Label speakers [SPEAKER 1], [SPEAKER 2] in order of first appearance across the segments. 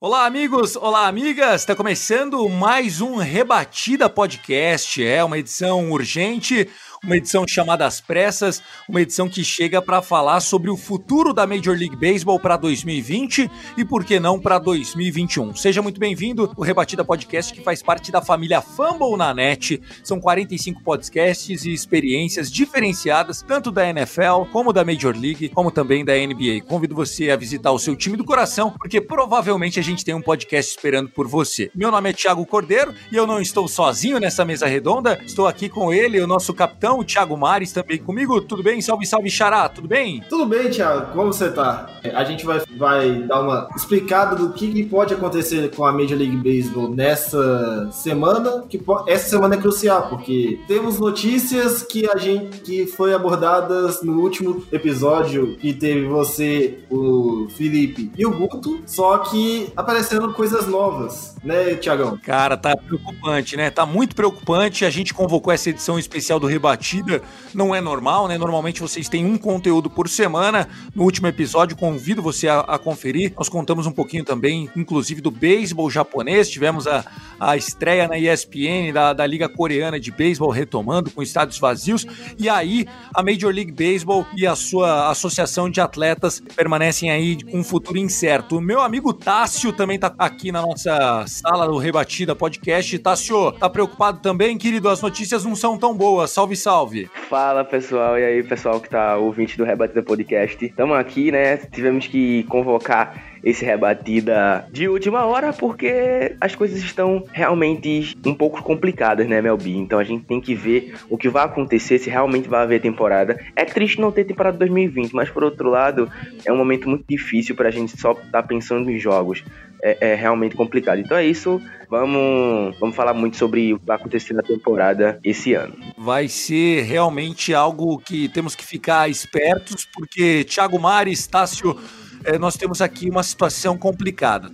[SPEAKER 1] Olá, amigos! Olá, amigas! Está começando mais um Rebatida Podcast. É uma edição urgente, uma edição chamada às pressas, uma edição que chega para falar sobre o futuro da Major League Baseball para 2020 e, por que não, para 2021. Seja muito bem-vindo o Rebatida Podcast, que faz parte da família Fumble na net. São 45 podcasts e experiências diferenciadas, tanto da NFL, como da Major League, como também da NBA. Convido você a visitar o seu time do coração, porque provavelmente a gente tem um podcast esperando por você. Meu nome é Thiago Cordeiro e eu não estou sozinho nessa mesa redonda, estou aqui com ele, o nosso capitão, o Thiago Mares, também comigo. Tudo bem? Salve, salve, Xará, tudo bem?
[SPEAKER 2] Tudo bem, Thiago? Como você tá? A gente vai, vai dar uma explicada do que, que pode acontecer com a Major League Baseball nessa semana, que essa semana é crucial, porque temos notícias que a gente que foi abordadas no último episódio que teve você, o Felipe e o Guto, só que aparecendo coisas novas, né, Thiagão?
[SPEAKER 1] Cara, tá preocupante, né? Tá muito preocupante. A gente convocou essa edição especial do Rebatida. Não é normal, né? Normalmente vocês têm um conteúdo por semana. No último episódio, convido você a, a conferir. Nós contamos um pouquinho também, inclusive, do beisebol japonês. Tivemos a, a estreia na ESPN da, da Liga Coreana de Beisebol retomando com estádios vazios. E aí, a Major League Baseball e a sua associação de atletas permanecem aí com um futuro incerto. O meu amigo Tássio também tá aqui na nossa sala do Rebatida Podcast. Tássio, tá preocupado também, querido? As notícias não são tão boas. Salve, salve.
[SPEAKER 3] Fala pessoal, e aí pessoal que tá ouvinte do Rebatida Podcast. Estamos aqui, né? Tivemos que convocar esse rebatida de última hora porque as coisas estão realmente um pouco complicadas, né, Melbi? Então a gente tem que ver o que vai acontecer, se realmente vai haver temporada. É triste não ter temporada 2020, mas por outro lado, é um momento muito difícil pra gente só estar pensando em jogos. É, é realmente complicado. Então é isso. Vamos, vamos falar muito sobre o que vai acontecer na temporada esse ano.
[SPEAKER 1] Vai ser realmente algo que temos que ficar espertos, porque Thiago Mares, Tássio, eh, nós temos aqui uma situação complicada.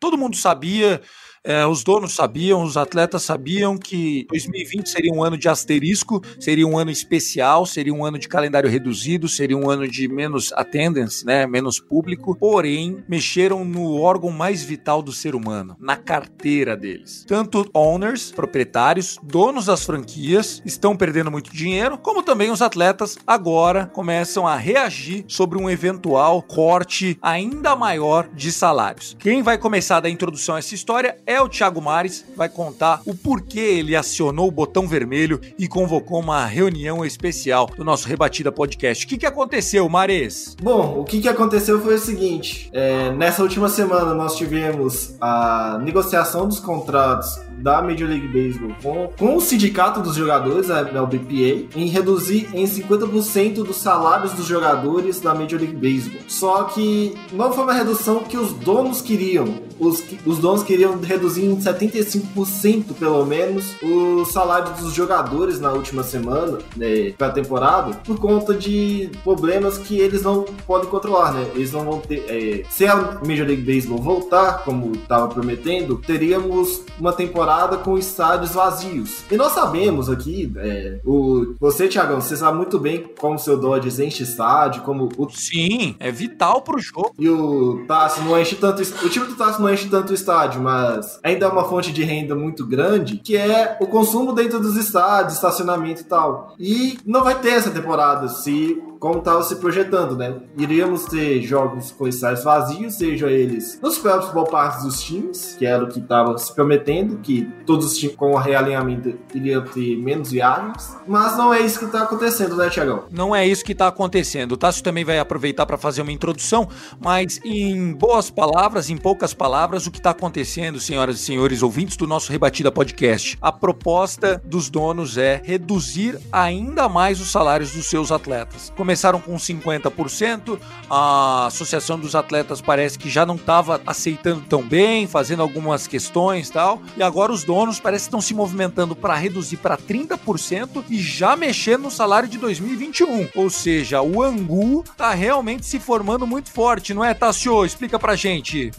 [SPEAKER 1] Todo mundo sabia, eh, os donos sabiam, os atletas sabiam que 2020 seria um ano de asterisco, seria um ano especial, seria um ano de calendário reduzido, seria um ano de menos attendance, né, menos público. Porém, mexeram no órgão mais vital do ser humano, na carteira deles. Tanto owners, proprietários, donos das franquias estão perdendo muito dinheiro, como também os atletas agora começam a reagir sobre um eventual corte ainda maior de salários. Quem vai começar a dar introdução a essa história é o Thiago Mares, vai contar o porquê ele acionou o botão vermelho e convocou uma reunião especial do nosso Rebatida Podcast. O que, que aconteceu, Mares?
[SPEAKER 2] Bom, o que, que aconteceu foi o seguinte: é, nessa última semana nós tivemos a negociação dos contratos da Major League Baseball com, com o sindicato dos jogadores, a LBPA, em reduzir em 50% dos salários dos jogadores da Major League Baseball. Só que não foi uma redução que os donos queriam. Os, os donos queriam reduzir em 75% pelo menos o salário dos jogadores na última semana, né, pra temporada, por conta de problemas que eles não podem controlar, né? Eles não vão ter. é, se a Major League Baseball voltar, como estava prometendo, teríamos uma temporada com estádios vazios. E nós sabemos aqui, é, o, você, Thiagão, você sabe muito bem como o seu Dodgers enche estádio, como o
[SPEAKER 1] Sim, é vital pro jogo.
[SPEAKER 2] e o Tassi não enche tanto. O time do Tassi não enche tanto o estádio, mas ainda é uma fonte de renda muito grande, que é o consumo dentro dos estádios, estacionamento e tal. E não vai ter essa temporada se como estava se projetando, né? Iríamos ter jogos com estádios vazios, seja eles nos próprios ballparks dos times, que era o que estava se prometendo, que todos os times com o realinhamento iriam ter menos viagens, mas não é isso que está acontecendo, né, Tiagão?
[SPEAKER 1] Não é isso que está acontecendo. O Tássio também vai aproveitar para fazer uma introdução, mas em boas palavras, em poucas palavras, o que está acontecendo, senhoras e senhores ouvintes do nosso Rebatida Podcast, a proposta dos donos é reduzir ainda mais os salários dos seus atletas. Começaram com 50%, a Associação dos Atletas parece que já não estava aceitando tão bem, fazendo algumas questões e tal, e agora os donos parece que estão se movimentando para reduzir para 30% e já mexer no salário de 2021. Ou seja, o Angu tá realmente se formando muito forte, não é, Tassio? Explica pra gente.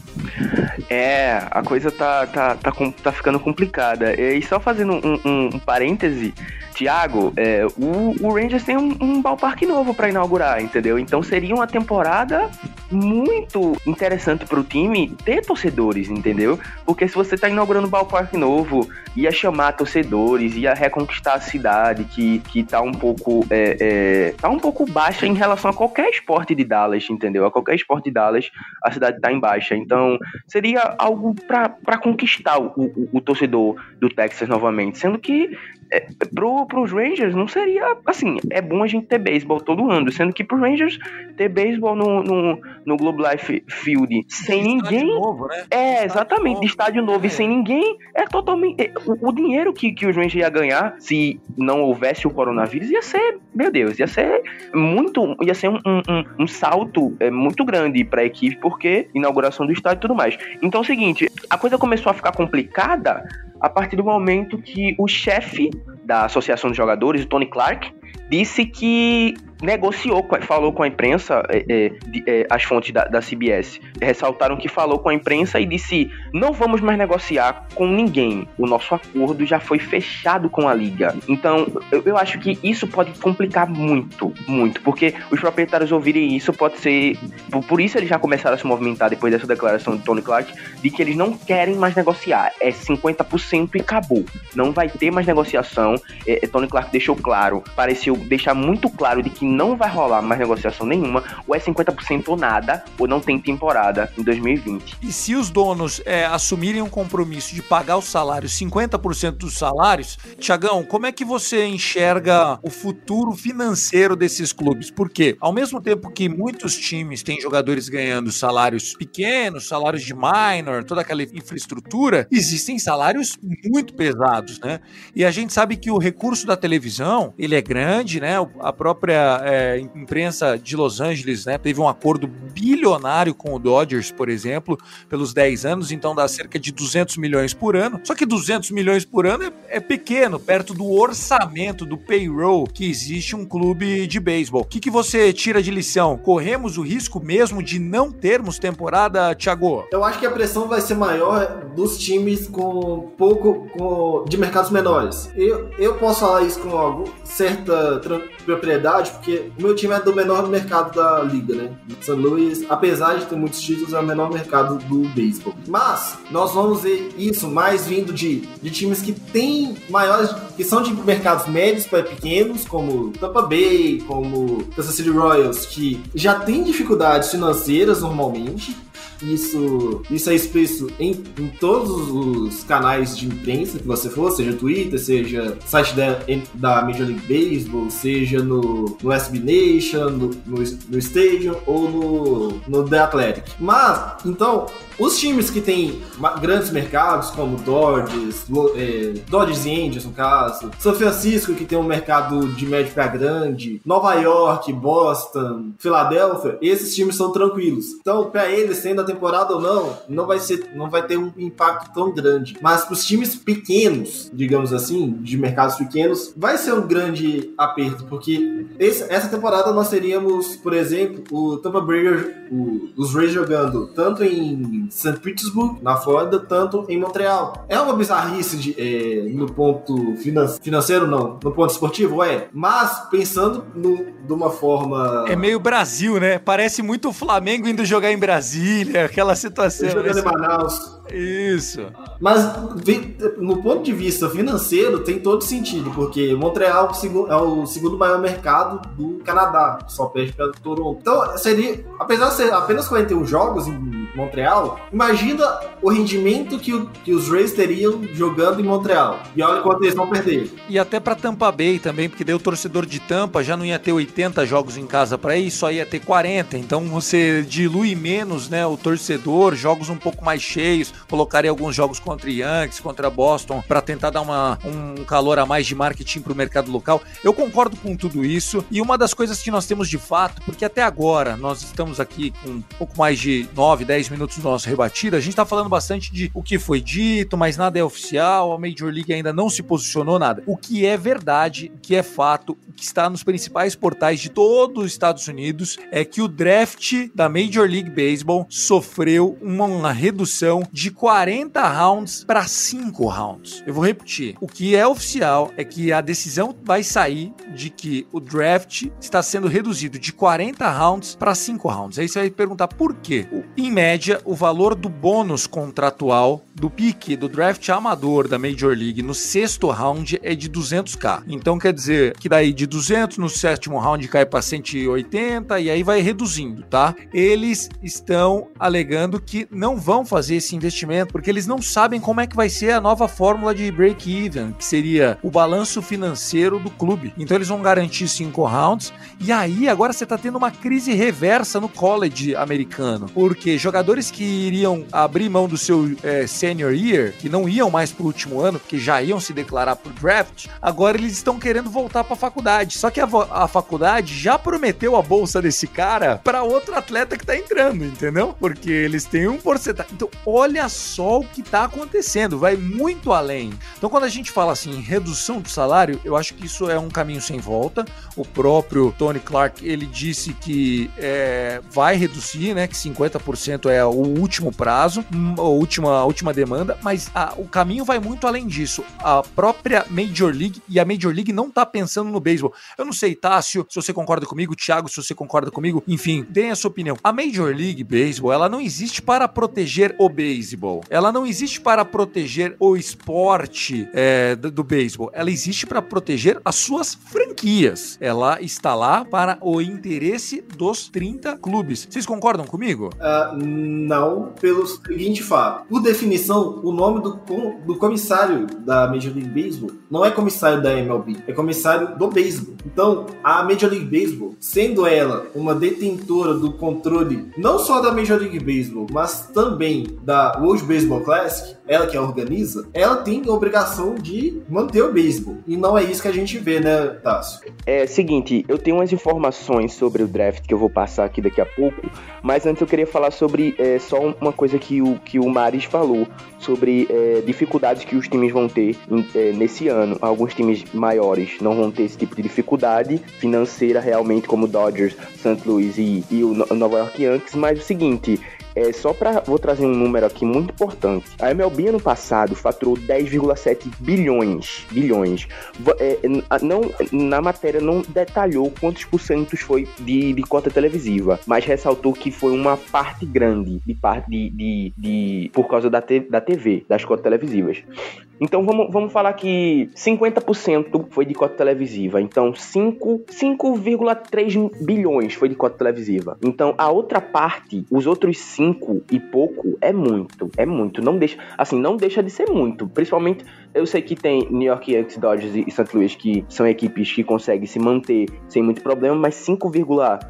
[SPEAKER 3] É, a coisa tá, tá, tá, tá ficando complicada. E só fazendo um, um, um parêntese, Tiago, é, o, o, Rangers tem um, um ballpark novo para inaugurar, entendeu? Então seria uma temporada muito interessante para o time ter torcedores, entendeu? Porque se você tá inaugurando um ballpark novo, ia chamar torcedores, ia reconquistar a cidade que, que tá um pouco é, é, tá um pouco baixa em relação a qualquer esporte de Dallas, entendeu? A qualquer esporte de Dallas, a cidade tá em baixa. Então seria algo para conquistar o, o, o torcedor do Texas novamente, sendo que é, pro, pros Rangers não seria assim, é bom a gente ter beisebol todo ano, sendo que pros Rangers ter beisebol no, no, no Globe Life Field sem de ninguém.
[SPEAKER 1] Novo, né?
[SPEAKER 3] É, exatamente, novo. de estádio novo é. e sem ninguém, é totalmente. É, o, o, dinheiro que, que os Rangers ia ganhar se não houvesse o coronavírus ia ser, meu Deus, ia ser muito. ia ser um, um, um salto é, muito grande pra equipe, porque inauguração do estádio e tudo mais. Então é o seguinte, a coisa começou a ficar complicada a partir do momento que o chefe da Associação de Jogadores, o Tony Clark, disse que negociou, falou com a imprensa, é, é, é, as fontes da, da, CBS ressaltaram que falou com a imprensa e disse: não vamos mais negociar com ninguém. O nosso acordo já foi fechado com a liga. Então, eu, eu acho que isso pode complicar muito, muito, porque os proprietários ouvirem isso pode ser. Por, por isso eles já começaram a se movimentar depois dessa declaração de Tony Clark de que eles não querem mais negociar. É 50% e acabou. Não vai ter mais negociação. É, é, Tony Clark deixou claro, pareceu deixar muito claro de que não vai rolar mais negociação nenhuma, ou é 50% ou nada, ou não tem temporada em 2020.
[SPEAKER 1] E se os donos é, assumirem um compromisso de pagar os salários, 50% dos salários, Tiagão, como é que você enxerga o futuro financeiro desses clubes? Porque, ao mesmo tempo que muitos times têm jogadores ganhando salários pequenos, salários de minor, toda aquela infraestrutura, existem salários muito pesados, né? E a gente sabe que o recurso da televisão, ele é grande, né? A própria é, imprensa de Los Angeles né, teve um acordo bilionário com o Dodgers, por exemplo, pelos 10 anos, então dá cerca de 200 milhões por ano. Só que 200 milhões por ano é, é pequeno, perto do orçamento, do payroll que existe um clube de beisebol. O que, que você tira de lição? Corremos o risco mesmo de não termos temporada, Thiago?
[SPEAKER 2] Eu acho que a pressão vai ser maior dos times com pouco com, de mercados menores. Eu, eu posso falar isso com algum, certa propriedade, porque o meu time é do menor mercado da liga, né? São Luís, apesar de ter muitos títulos, é o menor mercado do beisebol. Mas nós vamos ver isso mais vindo de, de times que têm maiores, que são de mercados médios para pequenos, como Tampa Bay, como Kansas City Royals, que já tem dificuldades financeiras normalmente isso, isso é expresso em, em todos os canais de imprensa que você for, seja Twitter, seja site da, da Major League Baseball, seja no, no SB Nation, no, no, no Stadium ou no, no The Athletic. Mas, então, os times que têm grandes mercados, como Dodgers, é, Dodgers e Angels, no caso, São Francisco, que tem um mercado de médio para grande, Nova York, Boston, Filadélfia, esses times são tranquilos. Então, para eles, sendo a temporada ou não, não vai, ser, não vai ter um impacto tão grande. Mas para os times pequenos, digamos assim, de mercados pequenos, vai ser um grande aperto, porque esse, essa temporada nós teríamos, por exemplo, o Tampa Bay, o, os Rays jogando tanto em St. Petersburg, na Flórida, tanto em Montreal. É uma bizarrice de, é, no ponto finan financeiro, não. No ponto esportivo, é. Mas, pensando no, de uma forma...
[SPEAKER 1] É meio Brasil, né? Parece muito o Flamengo indo jogar em Brasília, aquela situação.
[SPEAKER 2] Jogando em Manaus.
[SPEAKER 1] Isso.
[SPEAKER 2] Mas no ponto de vista financeiro tem todo sentido, porque Montreal é o é segundo maior mercado do Canadá, só perde para Toronto. Então seria, apesar de ser apenas 41 jogos em Montreal, imagina o rendimento que, o- que os Rays teriam jogando em Montreal. E olha quanto eles vão perder.
[SPEAKER 1] E até pra Tampa Bay também, porque daí o torcedor de Tampa já não ia ter 80 jogos em casa pra ir, só ia ter 40. Então você dilui menos, né, o torcedor, jogos um pouco mais cheios, colocaria alguns jogos contra Yankees, contra Boston, pra tentar dar uma, um calor a mais de marketing pro mercado local. Eu concordo com tudo isso. E uma das coisas que nós temos de fato, porque até agora nós estamos aqui com um pouco mais de 9, 10 minutos do nosso rebatido, a gente tá falando bastante de o que foi dito, mas nada é oficial, a Major League ainda não se posicionou nada. O que é verdade, o que é fato, o que está nos principais portais de todos os Estados Unidos é que o draft da Major League Baseball sofreu uma redução de 40 rounds para 5 rounds. Eu vou repetir. O que é oficial é que a decisão vai sair de que o draft está sendo reduzido de 40 rounds para 5 rounds. Aí você vai perguntar por quê? Em média, o valor do bônus contratual do pique do draft amador da Major League no sexto round é de 200k. Então quer dizer que daí de 200 no sétimo round cai para 180 e aí vai reduzindo, tá? Eles estão alegando que não vão fazer esse investimento porque eles não sabem como é que vai ser a nova fórmula de break-even, que seria o balanço financeiro do clube. Então eles vão garantir cinco rounds e aí agora você tá tendo uma crise reversa no college americano, porque jogadores que iriam abrir mão do seu eh, senior year, que não iam mais pro último ano, porque já iam se declarar pro draft, agora eles estão querendo voltar pra faculdade. Só que a, a faculdade já prometeu a bolsa desse cara para outro atleta que tá entrando, entendeu? Porque eles têm um porcentagem. Então, olha só o que tá acontecendo, vai muito além. Então, quando a gente fala assim em redução do salário, eu acho que isso é um caminho sem volta. O próprio Tony Clark, ele disse que é, vai reduzir, né, que 50% é o último prazo, hum, a última, a última demanda, mas a- o caminho vai muito além disso. A própria Major League, e a Major League não tá pensando no beisebol. Eu não sei, Tássio, se você concorda comigo, Thiago, se você concorda comigo, enfim, deem a sua opinião. A Major League Baseball, ela não existe para proteger o beisebol. Ela não existe para proteger o esporte é, do, do beisebol. Ela existe para proteger as suas franquias. Ela está lá para o interesse dos 30 clubes. Vocês concordam comigo?
[SPEAKER 2] Ah, não, pelo seguinte fato. Por definição, o nome do, com- do comissário da Major League Baseball não é comissário da MLB, é comissário do beisebol. Então, a Major League Baseball, sendo ela uma detentora do controle não só da Major League Baseball, mas também da World Baseball Classic, ela que organiza, ela tem a obrigação de manter o beisebol. E não é isso que a gente vê, né, Tássio?
[SPEAKER 3] É seguinte, eu tenho umas informações sobre o draft que eu vou passar aqui daqui a pouco, mas antes eu queria falar sobre é, só uma coisa que o, que o Maris falou, sobre é, dificuldades que os times vão ter é, nesse ano. Alguns times maiores não vão ter esse tipo de dificuldade financeira realmente, como Dodgers, St. Louis e, e o No- Nova York Yankees, mas o seguinte, é só para vou trazer um número aqui muito importante. A MLB ano passado faturou 10,7 bilhões, bilhões. É, não, na matéria não detalhou quantos porcentos foi de, de cota televisiva, mas ressaltou que foi uma parte grande de parte de, de, de- por causa da, te- da TV, das cotas televisivas. Então vamos, vamos falar que 50% foi de cota televisiva. Então 5 5,3 bilhões foi de cota televisiva. Então a outra parte, os outros 5 e pouco é muito, é muito. Não deixa, assim, não deixa de ser muito. Principalmente eu sei que tem New York Yankees, Dodgers e St. Louis que são equipes que conseguem se manter sem muito problema, mas 5,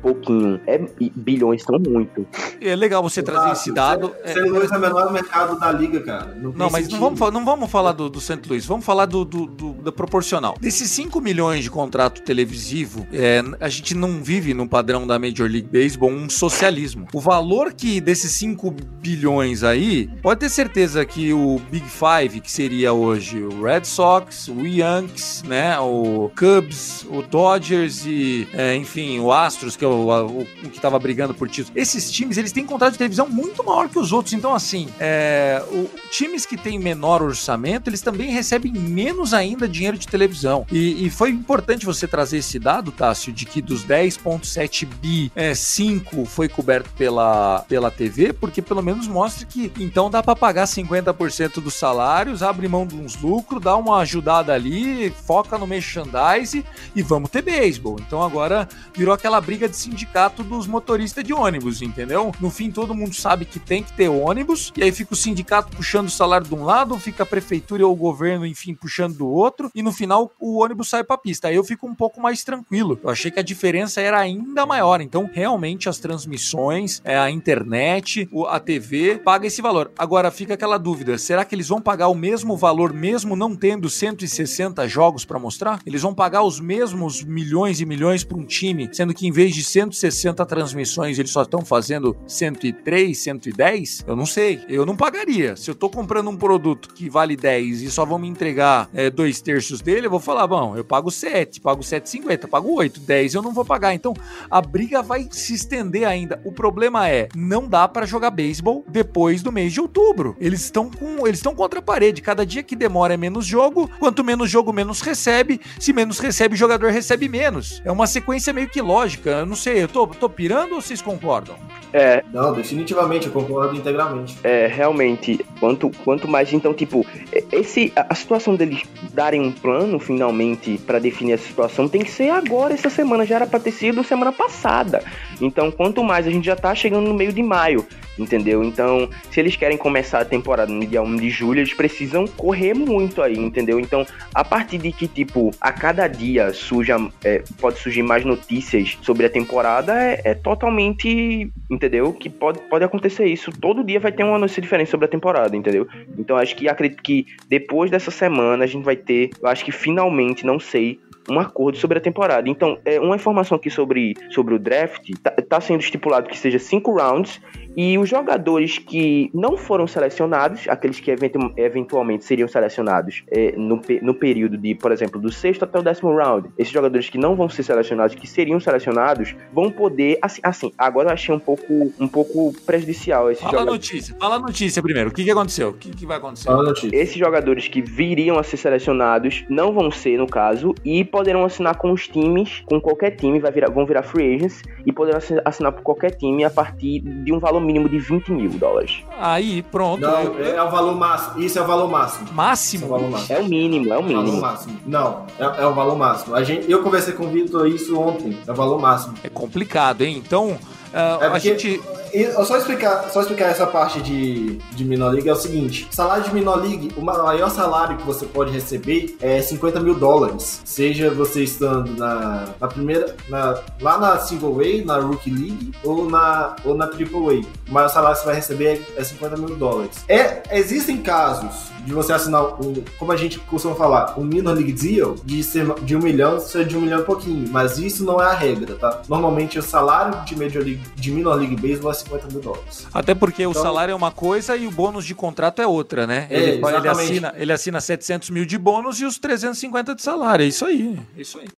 [SPEAKER 3] pouquinho é bilhões são muito.
[SPEAKER 1] É legal você trazer esse dado. É-
[SPEAKER 2] St. Louis é o menor mercado da liga, cara. Não,
[SPEAKER 1] Não, mas não vamos, não vamos falar do, do St. Louis, vamos falar do, do, do- da proporcional. Desses 5 milhões de contrato televisivo, é, a gente não vive no padrão da Major League Baseball um socialismo. O valor que desses 5 bilhões aí, pode ter certeza que o Big Five, que seria hoje hoje? O Red Sox, o Yankees, né? O Cubs, o Dodgers e, é, enfim, o Astros, que é o, o, o que estava brigando por título. Esses times, eles têm contrato de televisão muito maior que os outros. Então, assim, é, o, times que têm menor orçamento, eles também recebem menos ainda dinheiro de televisão. E, e foi importante você trazer esse dado, Tássio, de que dos 10,7 bi, é, 5 foi coberto pela, pela TV, porque pelo menos mostra que então dá para pagar 50% dos salários, abre mão de uns lucros, dá uma ajudada ali, foca no merchandise e vamos ter beisebol. Então agora virou aquela briga de sindicato dos motoristas de ônibus, entendeu? No fim todo mundo sabe que tem que ter ônibus e aí fica o sindicato puxando o salário de um lado, fica a prefeitura ou o governo, enfim, puxando do outro e no final o ônibus sai para pista. Aí eu fico um pouco mais tranquilo. Eu achei que a diferença era ainda maior. Então realmente as transmissões, é, a internet, a TV paga esse valor. Agora fica aquela dúvida: será que eles vão pagar o mesmo valor mesmo não tendo 160 jogos para mostrar? Eles vão pagar os mesmos milhões e milhões para um time, sendo que em vez de 160 transmissões eles só estão fazendo 103, 110? Eu não sei. Eu não pagaria. Se eu tô comprando um produto que vale 10 e só vão me entregar é, dois terços dele, eu vou falar: bom, eu pago 7, pago 7,50, pago 8, 10 eu não vou pagar. Então a briga vai se estender ainda. O problema é, não dá para jogar beisebol depois do mês de outubro. Eles estão com, eles estão contra a parede. Cada dia que demora é menos jogo, quanto menos jogo menos recebe. Se menos recebe, o jogador recebe menos. É uma sequência meio que lógica. Eu não sei, eu tô, tô pirando ou vocês concordam?
[SPEAKER 2] É. Não, definitivamente, eu concordo integralmente.
[SPEAKER 3] É, realmente, quanto, quanto mais, então, tipo, esse, a, a situação deles darem um plano, finalmente, para definir essa situação, tem que ser agora, essa semana, já era pra ter sido semana passada. Então, quanto mais, a gente já tá chegando no meio de maio entendeu? Então, se eles querem começar a temporada no dia 1 de julho, eles precisam correr muito aí, entendeu? Então, a partir de que, tipo, a cada dia surja, é, pode surgir mais notícias sobre a temporada, é, é, totalmente, entendeu? Que pode, pode acontecer isso. Todo dia vai ter uma notícia diferente sobre a temporada, entendeu? Então, acho que acredito que depois dessa semana a gente vai ter, eu acho que finalmente, não sei, um acordo sobre a temporada. Então, é, uma informação aqui sobre, sobre o draft, tá, tá sendo estipulado que seja cinco rounds e os jogadores que não foram selecionados, aqueles que eventu eventualmente seriam selecionados é, no, no período de, por exemplo, do sexto até o décimo round, esses jogadores que não vão ser selecionados, que seriam selecionados, vão poder, assim, assim agora eu achei um pouco, um pouco prejudicial esses
[SPEAKER 1] fala jogadores. notícia, fala a notícia primeiro, o que, que aconteceu? O que, que vai acontecer? Fala
[SPEAKER 3] notícia. Esses jogadores que viriam a ser selecionados não vão ser, no caso, e poderão assinar com os times, com qualquer time, vai virar, vão virar free agents, e poderão assinar por qualquer time a partir de um valor mínimo de 20 mil dólares.
[SPEAKER 1] Aí, pronto.
[SPEAKER 2] Não, é, é o valor máximo. Isso é o valor máximo.
[SPEAKER 1] Máximo?
[SPEAKER 3] É o, valor máximo. é o mínimo, é o mínimo. É o valor máximo.
[SPEAKER 2] Não, é, é, o valor máximo. A gente, eu conversei com o Vitor isso ontem. É o valor máximo.
[SPEAKER 1] É complicado, hein? Então, uh, é a gente
[SPEAKER 2] só explicar, só explicar essa parte de, de Minor League é o seguinte: salário de Minor League, o maior salário que você pode receber é 50 mil dólares. Seja você estando na, na primeira, na, lá na Single Way, na Rookie League ou na, ou na Triple Way. O maior salário que você vai receber é 50 mil dólares. É, existem casos de você assinar, um, como a gente costuma falar, um Minor League Deal de, ser, de um milhão, ser de um milhão e pouquinho, mas isso não é a regra, tá? Normalmente o salário de Major League, de Minor League Baseball é 50 mil dólares.
[SPEAKER 1] Até porque então, o salário é uma coisa e o bônus de contrato é outra, né? É, ele, ele, assina, ele assina 700 mil de bônus e os 350 de salário. É isso aí. É isso aí.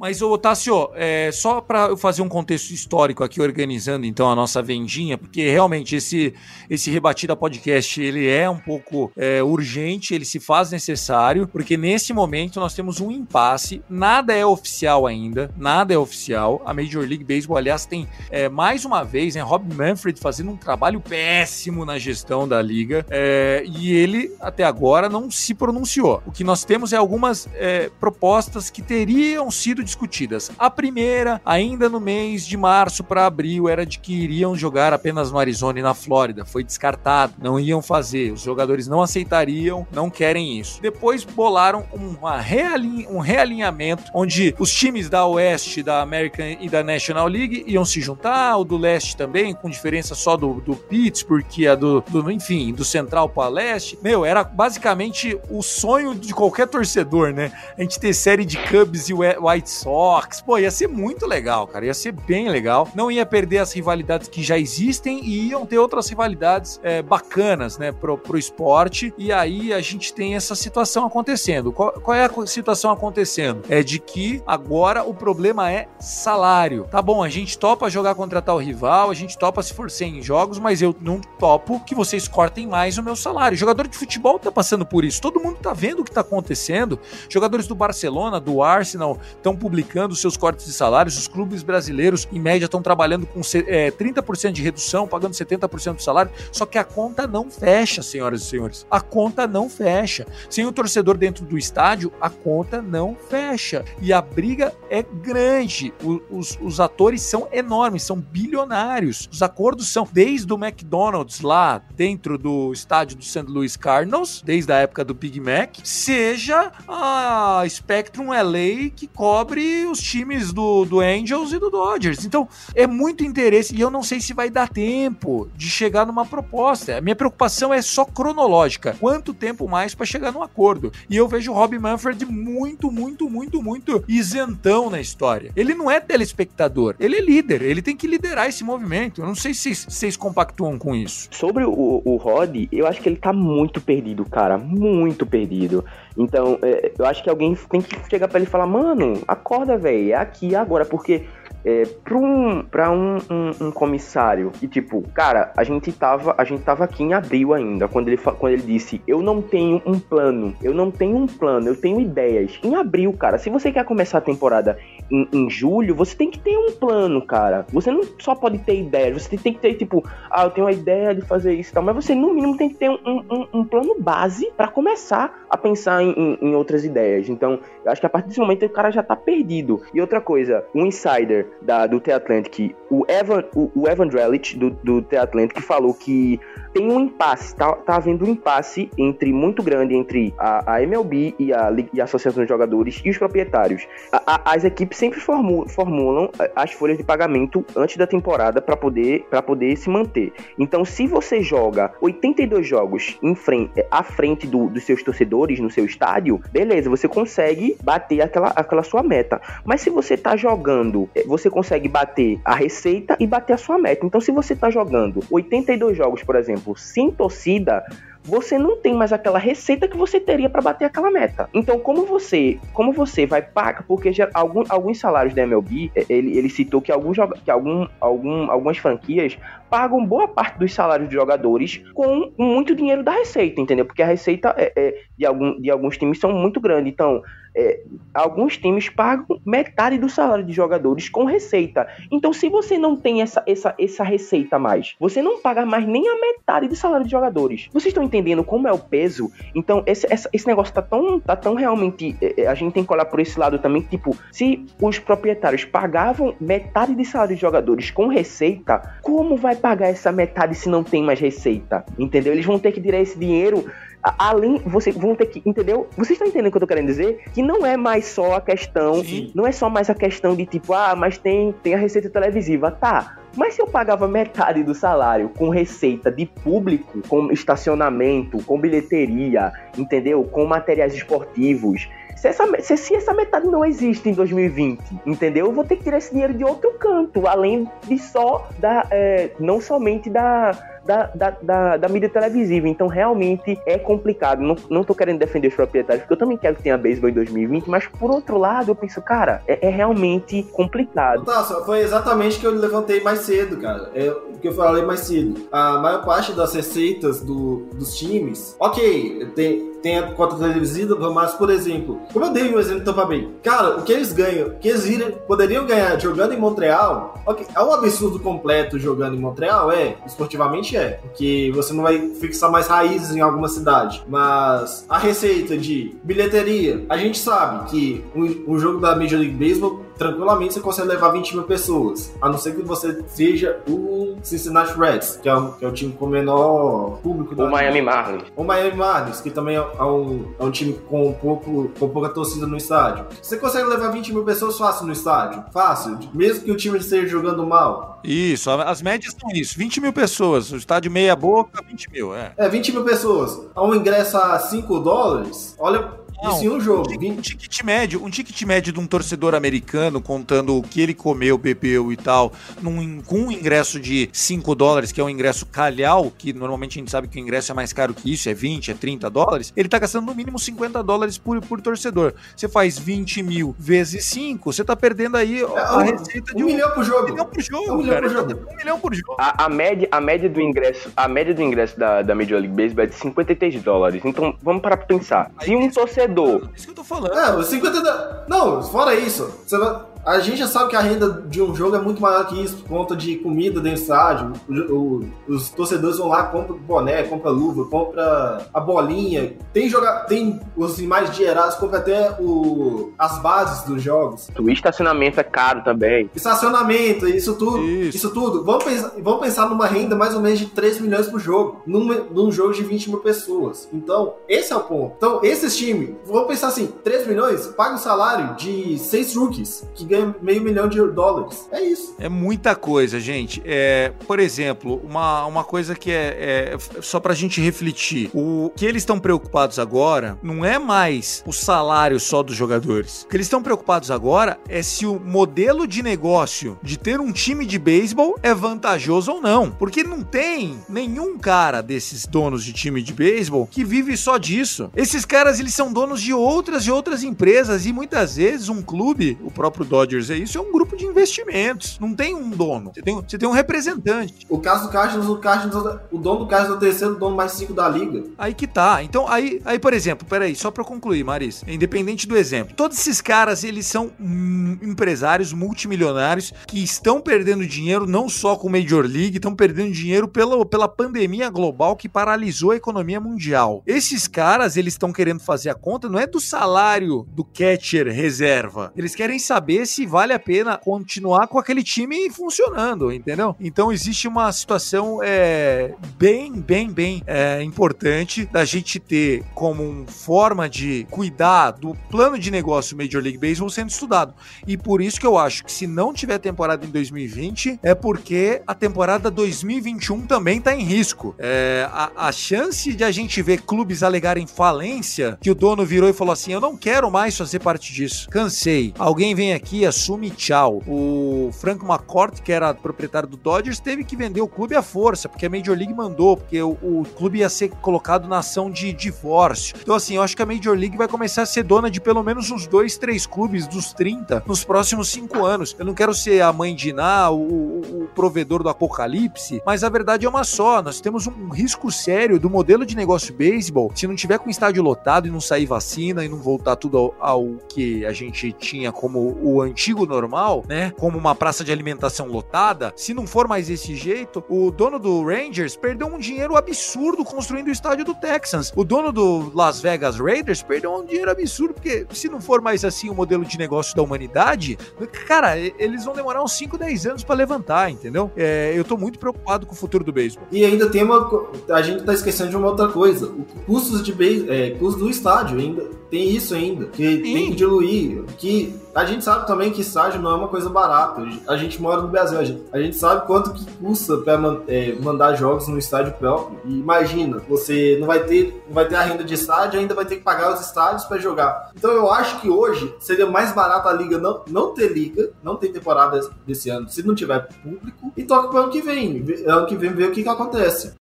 [SPEAKER 1] Mas, ô, Tassio, é, só para eu fazer um contexto histórico aqui, organizando então a nossa vendinha, porque realmente esse, esse Rebatida Podcast ele é um pouco é, urgente, ele se faz necessário, porque nesse momento nós temos um impasse, nada é oficial ainda, nada é oficial. A Major League Baseball, aliás, tem é, mais uma vez, né, Rob Manfred fazendo um trabalho péssimo na gestão da liga, é, e ele até agora não se pronunciou. O que nós temos é algumas é, propostas que teriam sido discutidas. A primeira, ainda no mês de março para abril, era de que iriam jogar apenas no Arizona e na Flórida. Foi descartado, não iam fazer. Os jogadores não aceitariam, não querem isso. Depois bolaram uma realin um realinhamento onde os times da Oeste, da American e da National League iam se juntar, o do Leste também, com diferença só do, do Pittsburgh, que é do, do, enfim, do Central para Leste. Meu, era basicamente o sonho de qualquer torcedor, né? A gente ter série de Cubs e White Sox. Pô, ia ser muito legal, cara. Ia ser bem legal. Não ia perder as rivalidades que já existem e iam ter outras rivalidades é, bacanas, né, pro, pro esporte. E aí a gente tem essa situação acontecendo. Qual, qual é a situação acontecendo? É de que agora o problema é salário. Tá bom, a gente topa jogar contra tal rival, a gente topa se for 100 jogos, mas eu não topo que vocês cortem mais o meu salário. Jogador de futebol tá passando por isso. Todo mundo tá vendo o que tá acontecendo. Jogadores do Barcelona, do Arsenal, estão publicando seus cortes de salários. Os clubes brasileiros, em média, estão trabalhando com é, 30% de redução, pagando 70% do salário. Só que a conta não fecha, senhoras e senhores. A conta não fecha. Sem o torcedor dentro do estádio, a conta não fecha. E a briga é grande. O, os, os atores são enormes, são bilionários. Os acordos são desde o McDonald's lá dentro do estádio do St. Louis Cardinals, desde a época do Big Mac, seja a Spectrum LA que cobre os times do, do Angels e do Dodgers. Então é muito interesse e eu não sei se vai dar tempo de chegar numa proposta. A minha preocupação é só cronológica. Quanto tempo mais para chegar num acordo? E eu vejo o Rob Manfred muito, muito, muito, muito isentão na história. Ele não é telespectador, ele é líder, ele tem que liderar esse movimento. Eu não sei se vocês compactuam com isso.
[SPEAKER 3] Sobre o, o Rod, eu acho que ele tá muito perdido, cara. Muito perdido. Então, é, eu acho que alguém tem que chegar para ele e falar, mano, acorda, velho, é aqui agora, porque é, pra, um, pra um, um, um, comissário e tipo, cara, a gente tava, a gente tava aqui em abril ainda, quando ele, quando ele disse, eu não tenho um plano, eu não tenho um plano, eu tenho ideias. Em abril, cara, se você quer começar a temporada em, em julho, você tem que ter um plano, cara. Você não só pode ter ideias, você tem que ter, tipo, ah, eu tenho uma ideia de fazer isso e tal, mas você no mínimo tem que ter um, um, um plano base para começar a pensar em, em, em outras ideias. Então, eu acho que a partir desse momento o cara já tá perdido. E outra coisa, um insider da, do The Atlantic, o Evan, o, o Evan Drellich, do, do The Atlantic, falou que tem um impasse, tá, tá havendo um impasse entre muito grande entre a, a MLB e a, e a Associação de Jogadores e os proprietários. A, a, as equipes sempre formulam, formulam as folhas de pagamento antes da temporada para poder, poder se manter. Então, se você joga 82 jogos em frente, à frente do, dos seus torcedores no seu estádio, beleza, você consegue bater aquela, aquela sua meta. Mas se você tá jogando, eh, você consegue bater a receita e bater a sua meta. Então, se você tá jogando 82 jogos, por exemplo, sem torcida, você não tem mais aquela receita que você teria para bater aquela meta. Então, como você, como você vai pagar, porque já, algum, alguns salários da MLB, é, ele, ele citou que, alguns, que algum, algum, algumas franquias pagam boa parte dos salários de jogadores com muito dinheiro da receita, entendeu? Porque a receita é, é, de, algum, de alguns times são muito grande. Então, é, alguns times pagam metade do salário de jogadores com receita. Então, se você não tem essa, essa, essa receita mais, você não paga mais nem a metade do salário de jogadores. Vocês estão entendendo como é o peso? Então, esse, esse, esse negócio tá tão, tá tão realmente. É, é, a gente tem que olhar por esse lado também. Tipo, se os proprietários pagavam metade de salário de jogadores com receita, como vai pagar essa metade se não tem mais receita? Entendeu? Eles vão ter que tirar esse dinheiro além, vocês vão ter que, entendeu? Vocês estão entendendo o que eu tô querendo dizer? Que não é mais só a questão, Sim. não é só mais a questão de tipo, ah, mas tem, tem a receita televisiva, tá? Mas se eu pagava metade do salário com receita de público, com estacionamento, com bilheteria, entendeu? Com materiais esportivos, se essa, se, se, essa metade não existe em 2020, entendeu? Eu vou ter que tirar esse dinheiro de outro canto, além de só da. É, não somente da da, da, da, da, mídia televisiva. Então, realmente é complicado. Não, não tô querendo defender os proprietários, porque eu também quero que tenha beisebol em 2020, mas por outro lado, eu penso, cara, é, é realmente complicado.
[SPEAKER 2] Tá, foi exatamente o que eu levantei mais cedo, cara. É o que eu falei mais cedo. A maior parte das receitas do, dos times, ok, tem, tem a cota televisiva, mas, por exemplo, como eu dei o exemplo do Tampa Bay, cara, o que eles ganham, o que eles iriam, poderiam ganhar jogando em Montreal, okay, é um absurdo completo jogando em Montreal, é, esportivamente é, porque você não vai fixar mais raízes em alguma cidade, mas a receita de bilheteria, a gente sabe que um, um jogo da Major League Baseball tranquilamente você consegue levar 20 mil pessoas. A não ser que você seja o Cincinnati Reds, que é o, que é o time com o menor público da
[SPEAKER 3] O Miami Marlins.
[SPEAKER 2] o Miami Marlins, que também é um, é um time com, um pouco, com pouca torcida no estádio. Você consegue levar 20 mil pessoas fácil no estádio? Fácil. Mesmo que o time esteja jogando mal.
[SPEAKER 1] Isso, as médias são isso. 20 mil pessoas, o estádio meia boca, 20 mil, é.
[SPEAKER 2] É, 20 mil pessoas. A um ingresso a 5 dólares, olha
[SPEAKER 1] Não,
[SPEAKER 2] isso em um jogo.
[SPEAKER 1] Um
[SPEAKER 2] 20
[SPEAKER 1] ticket médio, um ticket médio de um torcedor americano, contando o que ele comeu, bebeu e tal, num, com um ingresso de 5 dólares, que é um ingresso calhau, que normalmente a gente sabe que o ingresso é mais caro que isso, é 20, é 30 dólares, ele tá gastando no mínimo 50 dólares por, por torcedor. Você faz 20 mil vezes 5, você tá perdendo aí a
[SPEAKER 2] um-
[SPEAKER 1] receita de
[SPEAKER 2] um milhão por jogo.
[SPEAKER 1] Um milhão por jogo,
[SPEAKER 2] Um milhão
[SPEAKER 1] cara.
[SPEAKER 2] por jogo.
[SPEAKER 1] Um milhão por jogo.
[SPEAKER 3] A, a média, a média do ingresso, a média do ingresso da, da Major League Baseball é de 53 dólares. Então, vamos parar pra pensar. Se um torcedor
[SPEAKER 1] Isso que eu tô falando.
[SPEAKER 2] É, os 50 da... Não, fora isso, você vai- a gente já sabe que a renda de um jogo é muito maior que isso, por conta de comida dentro do estádio. O- o- os torcedores vão lá, compram boné, compram luva, compra a bolinha. Tem joga... tem os mais dinheirados, compram até o... as bases dos jogos.
[SPEAKER 3] o estacionamento é caro também.
[SPEAKER 2] Estacionamento, isso tudo.
[SPEAKER 1] Isso.
[SPEAKER 2] Isso, tudo. Vamos pensar, vamos pensar numa renda mais ou menos de 3 milhões por jogo. Num, num jogo de 20 mil pessoas. Então, esse é o ponto. Então, esses times, vamos pensar assim: 3 milhões, paga o salário de 6 rookies, que meio milhão de dólares. É isso.
[SPEAKER 1] É muita coisa, gente. É, por exemplo, uma, uma coisa que é, é só pra gente refletir. O que eles estão preocupados agora não é mais o salário só dos jogadores. O que eles estão preocupados agora é se o modelo de negócio de ter um time de beisebol é vantajoso ou não. Porque não tem nenhum cara desses donos de time de beisebol que vive só disso. Esses caras, eles são donos de outras e outras empresas e muitas vezes um clube, o próprio Dodgers é isso, é um grupo de investimentos. Não tem um dono. Você tem, um- você tem um representante.
[SPEAKER 2] O caso do Cardinals, o Cardinals, o dono do Cardinals é o terceiro dono mais rico da liga.
[SPEAKER 1] Aí que tá. Então, aí, aí por exemplo, peraí, só pra concluir, Maris, independente do exemplo, todos esses caras, eles são hum, empresários multimilionários que estão perdendo dinheiro não só com Major League, estão perdendo dinheiro pela, pela pandemia global que paralisou a economia mundial. Esses caras, eles estão querendo fazer a conta, não é do salário do catcher reserva. Eles querem saber se vale a pena continuar com aquele time funcionando, entendeu? Então existe uma situação é, bem, bem, bem é, importante da gente ter como forma de cuidar do plano de negócio Major League Baseball sendo estudado. E por isso que eu acho que se não tiver temporada em 2020, é porque a temporada 2021 também tá em risco. É, a, a chance de a gente ver clubes alegarem falência, que o dono virou e falou assim: eu não quero mais fazer parte disso. Cansei. Alguém vem aqui, assume e tchau. O Frank McCourt, que era proprietário do Dodgers, teve que vender o clube à força, porque a Major League mandou, porque o, o clube ia ser colocado na ação de divórcio. Então, assim, eu acho que a Major League vai começar a ser dona de pelo menos uns dois, três clubes dos 30 nos próximos cinco anos. Eu não quero ser a mãe de Iná, o, o- o provedor do apocalipse, mas a verdade é uma só. Nós temos um risco sério do modelo de negócio beisebol. Se não tiver com estádio lotado e não sair vacina e não voltar tudo ao, ao que a gente tinha como o antigo normal, né? Como uma praça de alimentação lotada, se não for mais desse jeito, o dono do Rangers perdeu um dinheiro absurdo construindo o estádio do Texans. O dono do Las Vegas Raiders perdeu um dinheiro absurdo, porque se não for mais assim o modelo de negócio da humanidade, cara, eles vão demorar uns 5, 10 anos pra levantar, entendeu? É, eu tô muito preocupado com o futuro do beisebol.
[SPEAKER 2] E ainda tem uma. A gente tá esquecendo de uma outra coisa. O custos de base, é, custo do estádio ainda. Tem isso ainda. Que tem que diluir. Que a gente sabe também que estádio não é uma coisa barata. A gente mora no Brasil. A gente, a gente sabe quanto que custa pra man- é, mandar jogos no estádio próprio. E imagina, você não vai ter, não vai ter a renda de estádio, ainda vai ter que pagar os estádios pra jogar. Então eu acho que hoje seria mais barato a liga não, não ter liga, não ter temporada desse ano, se não tiver público, e toca pro ano que vem. Ano que vem ver o que, que acontece.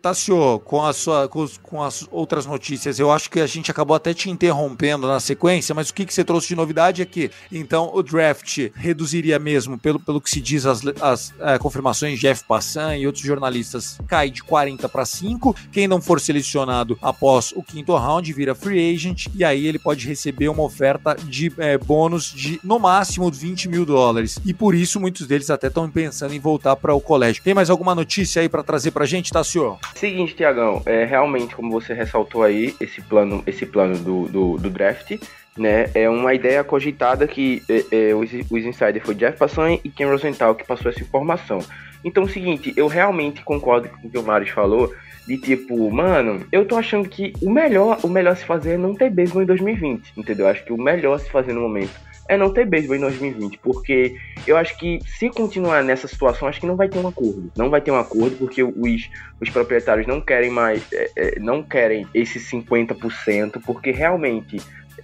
[SPEAKER 1] Tassio, com, a sua, com, com, as outras notícias, eu acho que a gente acabou até te interrompendo na sequência, mas o que, que você trouxe de novidade é que, então, o draft reduziria mesmo, pelo, pelo que se diz as, as é, confirmações, Jeff Passan e outros jornalistas, cai de 40 para 5. Quem não for selecionado após o quinto round vira free agent e aí ele pode receber uma oferta de é, bônus de no máximo 20 mil dólares. E por isso muitos deles até estão pensando em voltar para o colégio. Tem mais alguma notícia aí para trazer para gente, Tassio?
[SPEAKER 3] Seguinte, Tiagão, é, realmente, como você ressaltou aí, esse plano, esse plano do, do, do draft, né, é uma ideia cogitada que é, é, os, insiders foi Jeff Passan e Ken Rosenthal que passou essa informação. Então, o seguinte, eu realmente concordo com o que o Marius falou, de tipo, mano, eu tô achando que o melhor, o melhor se fazer é não ter beisebol em 2020, entendeu? Acho que o melhor se fazer no momento é não ter beisebol em 2020, porque eu acho que se continuar nessa situação, acho que não vai ter um acordo. Não vai ter um acordo porque os, os proprietários não querem mais, é, é, não querem esses 50%, porque realmente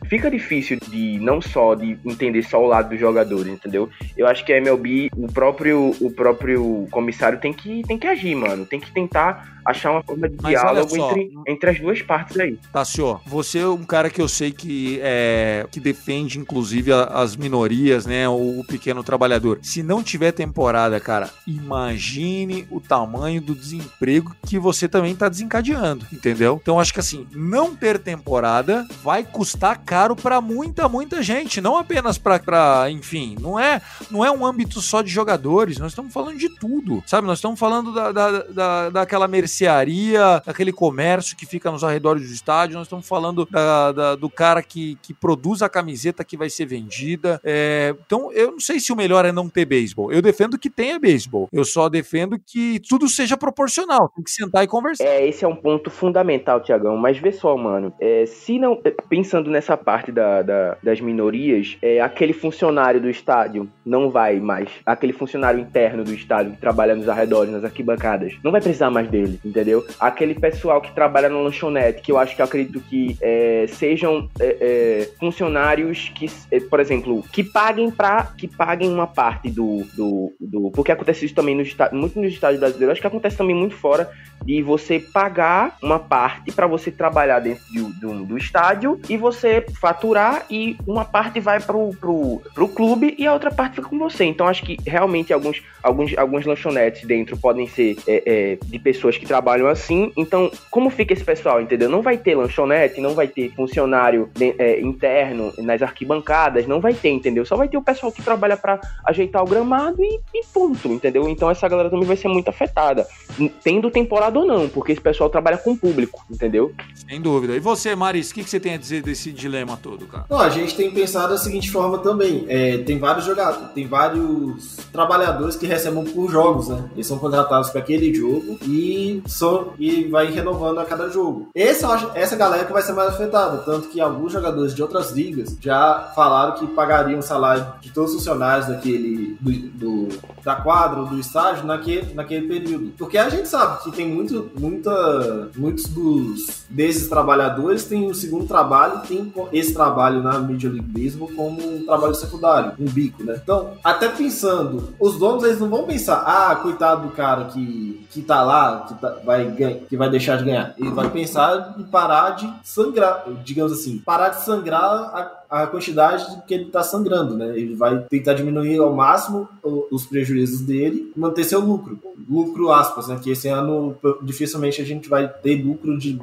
[SPEAKER 3] fica difícil de não só de entender só o lado dos jogadores, entendeu? Eu acho que a MLB, o próprio o próprio comissário tem que tem que agir, mano, tem que tentar achar uma forma de Mas diálogo entre, entre as duas partes aí.
[SPEAKER 1] Tassio, você é um cara que eu sei que é que defende inclusive as minorias, né, o, o pequeno trabalhador. Se não tiver temporada, cara, imagine o tamanho do desemprego que você também tá desencadeando, entendeu? Então acho que assim, não ter temporada vai custar caro para muita, muita gente, não apenas para, enfim, não é, não é um âmbito só de jogadores, nós estamos falando de tudo, sabe? Nós estamos falando da, da, da, daquela mercearia mercearia, aquele comércio que fica nos arredores do estádio, nós estamos falando da, da, do cara que, que produz a camiseta que vai ser vendida. É, então, eu não sei se o melhor é não ter beisebol. Eu defendo que tenha beisebol. Eu só defendo que tudo seja proporcional. Tem que sentar e conversar.
[SPEAKER 3] É, esse é um ponto fundamental, Tiagão. Mas vê só, mano. É, se não. É, pensando nessa parte da, da, das minorias, é, aquele funcionário do estádio não vai mais. Aquele funcionário interno do estádio que trabalha nos arredores, nas arquibancadas, não vai precisar mais dele entendeu? Aquele pessoal que trabalha na lanchonete, que eu acho que eu acredito que é, sejam é, é, funcionários que, é, por exemplo, que paguem para que paguem uma parte do, do, do porque acontece isso também nos muito nos estados brasileiros, acho que acontece também muito fora de você pagar uma parte para você trabalhar dentro do, do, do, estádio e você faturar e uma parte vai pro, pro, pro clube e a outra parte fica com você. Então acho que realmente alguns, alguns, alguns lanchonetes dentro podem ser é, é, de pessoas que trabalham assim. Então, como fica esse pessoal, entendeu? Não vai ter lanchonete, não vai ter funcionário é, interno nas arquibancadas, não vai ter, entendeu? Só vai ter o pessoal que trabalha para ajeitar o gramado e, e ponto, entendeu? Então essa galera também vai ser muito afetada. Tendo temporada ou não, porque esse pessoal trabalha com público, entendeu?
[SPEAKER 1] Sem dúvida. E você, Maris, o que, que você tem a dizer desse dilema todo, cara?
[SPEAKER 2] Não, a gente tem pensado da seguinte forma também. É, tem vários jogadores, tem vários trabalhadores que recebem por jogos, né? Eles são contratados para aquele jogo e são, e vai renovando a cada jogo. Essa, essa galera que vai ser mais afetada, tanto que alguns jogadores de outras ligas já falaram que pagariam o salário de todos os funcionários daquele do, do da quadra do estádio naquele, naquele período. Porque a gente sabe que tem muito, muita, muitos dos desses trabalhadores têm um segundo trabalho tem esse trabalho na Major League Baseball como um trabalho secundário, um bico, né? Então, até pensando, os donos eles não vão pensar, ah, coitado do cara que, que tá lá, que tá, vai, que vai deixar de ganhar. Ele vai pensar em parar de sangrar, digamos assim, parar de sangrar a, a quantidade que ele está sangrando, né? Ele vai tentar diminuir ao máximo os prejuízos dele manter seu lucro. Lucro, aspas, né? Que esse ano dificilmente a gente vai ter lucro de,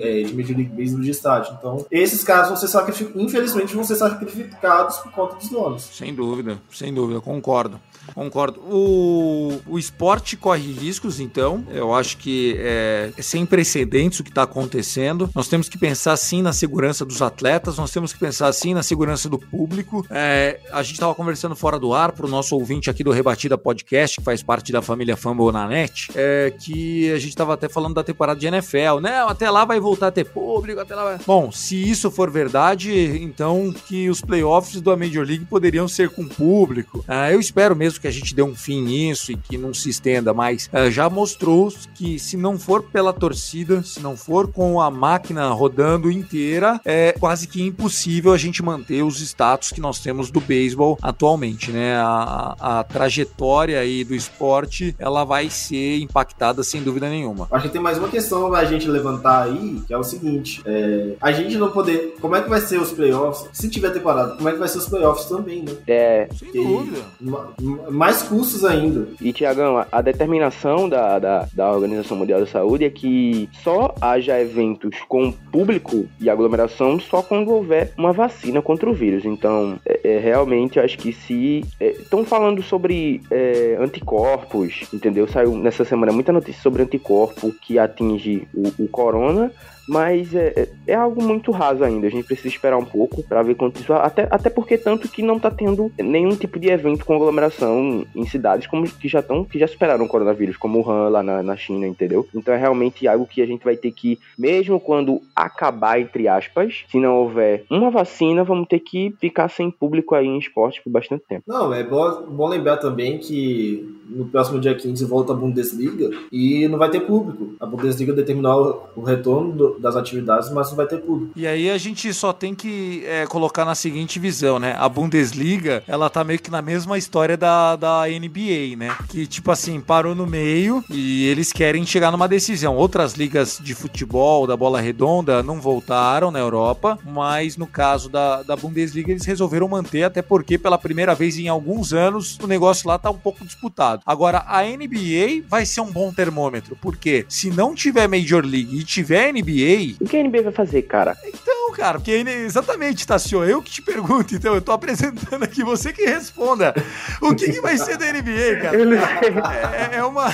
[SPEAKER 2] é, de Major League Baseball de estádio. Então, esses caras vão ser sacrificados, infelizmente, vão ser sacrificados por conta dos donos.
[SPEAKER 1] Sem dúvida, sem dúvida, concordo. Concordo. O, o esporte corre riscos, então. Eu acho que é, é sem precedentes o que está acontecendo. Nós temos que pensar sim na segurança dos atletas, nós temos que pensar sim na segurança do público. É, a gente estava conversando fora do ar para o nosso ouvinte aqui do Rebatida Podcast, que faz parte da família Fumble na net, é, que a gente estava até falando da temporada de NFL, né? Até lá vai voltar a ter público, até lá vai... Bom, se isso for verdade, então que os playoffs da Major League poderiam ser com público. É, eu espero mesmo que a gente dê um fim nisso e que não se estenda mais. É, já mostrou que se não for pela torcida, se não for com a máquina rodando inteira, é quase que impossível a gente manter os status que nós temos do beisebol atualmente, né? A, a, a trajetória aí do esporte, ela vai ser impactada sem dúvida nenhuma.
[SPEAKER 2] Acho que tem mais uma questão a gente levantar aí, que é o seguinte: é, a gente não poder. Como é que vai ser os playoffs? Se tiver temporada, como é que vai ser os playoffs também, né?
[SPEAKER 3] É,
[SPEAKER 1] Sem dúvida.
[SPEAKER 2] ma- mais custos ainda.
[SPEAKER 3] E, Tiagão, a- determinação da, da, da Organização Mundial da Saúde é que só haja eventos com público e aglomeração só quando houver uma vacina contra o vírus. Então, é, é, realmente, eu acho que se. Estão falando sobre é, anticorpos, entendeu? Saiu nessa semana muita notícia sobre anticorpo que atinge o, o corona. Mas é, é- é algo muito raso ainda. A gente precisa esperar um pouco pra ver quanto isso. Até, até porque tanto que não tá tendo nenhum tipo de evento com aglomeração em cidades como que já estão, que já superaram o coronavírus, como Wuhan lá na, na China, entendeu? Então é realmente algo que a gente vai ter que, mesmo quando acabar, entre aspas, se não houver uma vacina, vamos ter que ficar sem público aí em esporte por bastante tempo.
[SPEAKER 2] Não, é bom, bom lembrar também que no próximo dia 15 volta a Bundesliga e não vai ter público. A Bundesliga determinou o retorno do- das atividades, mas não vai ter público.
[SPEAKER 1] E aí a gente só tem que é, colocar na seguinte visão, né? A Bundesliga, ela tá meio que na mesma história da, da NBA, né? Que, tipo assim, parou no meio e eles querem chegar numa decisão. Outras ligas de futebol, da bola redonda, não voltaram na Europa, mas no caso da, da Bundesliga, eles resolveram manter, até porque pela primeira vez em alguns anos, o negócio lá tá um pouco disputado. Agora, a NBA vai ser um bom termômetro, porque se não tiver Major League e tiver NBA,
[SPEAKER 3] O que a NBA vai fazer, cara?
[SPEAKER 1] então, cara, porque exatamente, Tassio, eu que te pergunto, então eu tô apresentando aqui, você que responda. O que, que vai ser da NBA, cara?
[SPEAKER 3] Eu não sei.
[SPEAKER 1] É, é uma,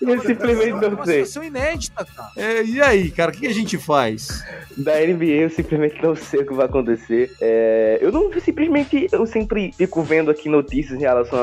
[SPEAKER 3] Eu simplesmente
[SPEAKER 1] é
[SPEAKER 3] não
[SPEAKER 1] uma
[SPEAKER 3] sei.
[SPEAKER 1] situação inédita, cara. É, e aí, cara, o que a gente faz?
[SPEAKER 3] da NBA eu simplesmente não sei o que vai acontecer. É, eu não simplesmente eu sempre fico vendo aqui notícias em relação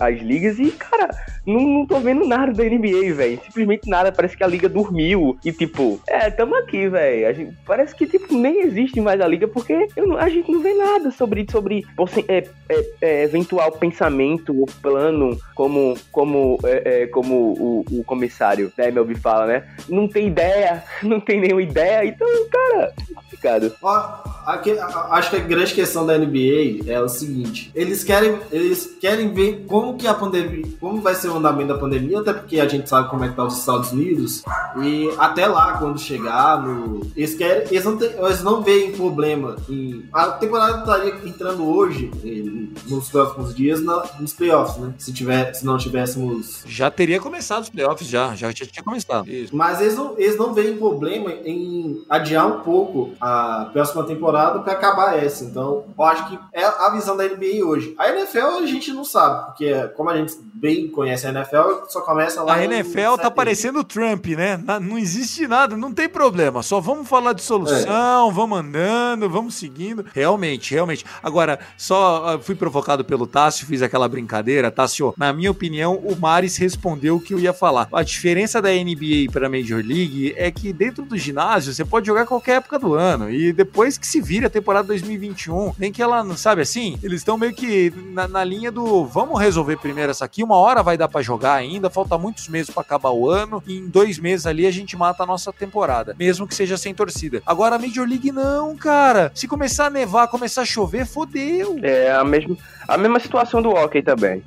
[SPEAKER 3] às ligas e, cara, não, não tô vendo nada da NBA, velho. Simplesmente nada. Parece que a liga dormiu. E tipo, é, tamo aqui, velho. Parece que tipo, nem existe mais a liga porque eu a gente não vê nada sobre, sobre porcen- é, é, é, eventual pensamento ou plano, como, como, é, é, como o, o comissário da MLB fala, né? Não tem ideia, não tem nenhuma ideia. Então, cara, complicado.
[SPEAKER 2] Ó, aqui- a- acho que a grande questão da NBA é o seguinte: eles querem, eles querem ver como que a pandemia, como vai ser o andamento da pandemia, até porque a gente sabe como é que tá os Estados Unidos. E até lá, quando chegar, no, eles querem, eles não, tem- eles não veem problema em. A temporada estaria entrando hoje, eh, nos próximos dias, na- nos playoffs, né? Se, tiver, se não tivéssemos
[SPEAKER 1] Já teria começado os playoffs, já, já, já tinha começado. Isso.
[SPEAKER 2] mas eles não, eles não veem problema em adiar um pouco a próxima temporada para acabar essa. Então, eu acho que é a visão da NBA hoje. A NFL a gente não sabe, porque como a gente bem conhece a NFL, só começa lá
[SPEAKER 1] A NFL tá parecendo o Trump, né? Não existe nada, não tem problema. Só vamos falar de solução, vamos andando, vamos seguindo. Realmente, realmente. Agora, só ah, fui provocado pelo Tássio, fiz aquela brincadeira. Tássio, na minha opinião, o Maris respondeu o que eu ia falar. A diferença da NBA para a Major League é que dentro do ginásio você pode jogar qualquer época do ano. E depois que se vira a temporada 2021, nem que ela, não sabe assim, eles estão meio que na, na linha do vamos resolver primeiro essa aqui, uma hora vai dar pra jogar ainda, falta muitos meses pra acabar o ano, e em dois meses ali a gente mata a nossa temporada, mesmo que seja sem torcida. Agora a Major League não, cara. Se começar a nevar, começar a chover, fodeu.
[SPEAKER 3] É a mesma, a mesma situação do hockey também.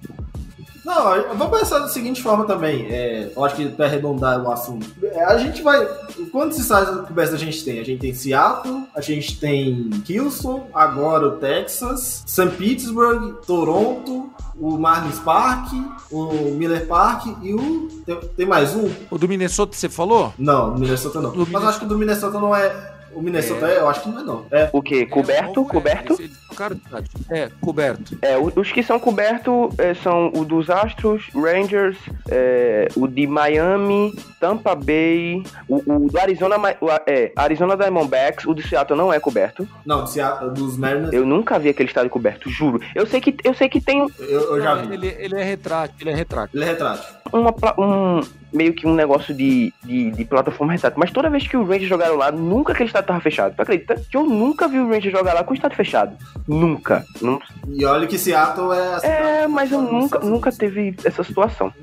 [SPEAKER 2] Não, eu vou pensar da seguinte forma também. É, eu acho que para arredondar o assunto. É, a gente vai. Quantos estados cobertos a gente tem? A gente tem Seattle, a gente tem Houston, agora o Texas, St. Petersburg, Toronto, o Marlins Park, o Miller Park e o. Tem, tem mais um?
[SPEAKER 1] O do Minnesota você falou?
[SPEAKER 2] Não, o Minnesota não.
[SPEAKER 1] Do
[SPEAKER 2] Mas
[SPEAKER 1] Minnesota.
[SPEAKER 2] acho que o do Minnesota não é. O Minnesota é, eu acho que não é não. É.
[SPEAKER 3] O que? Coberto?
[SPEAKER 1] É,
[SPEAKER 3] coberto?
[SPEAKER 1] trocaram de cidade. É, coberto.
[SPEAKER 3] É, os que são cobertos é, são o dos Astros, Rangers, é, o de Miami, Tampa Bay, o, o do Arizona, o, é, Arizona Diamondbacks, o do Seattle não é coberto.
[SPEAKER 2] Não, do Seattle, dos Mariners
[SPEAKER 3] Eu nunca vi aquele estádio coberto, juro. Eu sei que eu sei que tem
[SPEAKER 2] eu, eu já vi.
[SPEAKER 1] Ele, ele é retrátil, ele é retrátil.
[SPEAKER 2] Ele é retrátil.
[SPEAKER 3] Uma, um meio que um negócio de, de, de plataforma retrátil. Mas toda vez que o Rangers jogaram lá, nunca aquele estádio tava fechado. Tu acredita? Que eu nunca vi o Rangers jogar lá com o estádio fechado. Nunca. Nun-
[SPEAKER 2] E olha que Seattle é
[SPEAKER 3] É, mas eu nunca, nunca teve essa situação.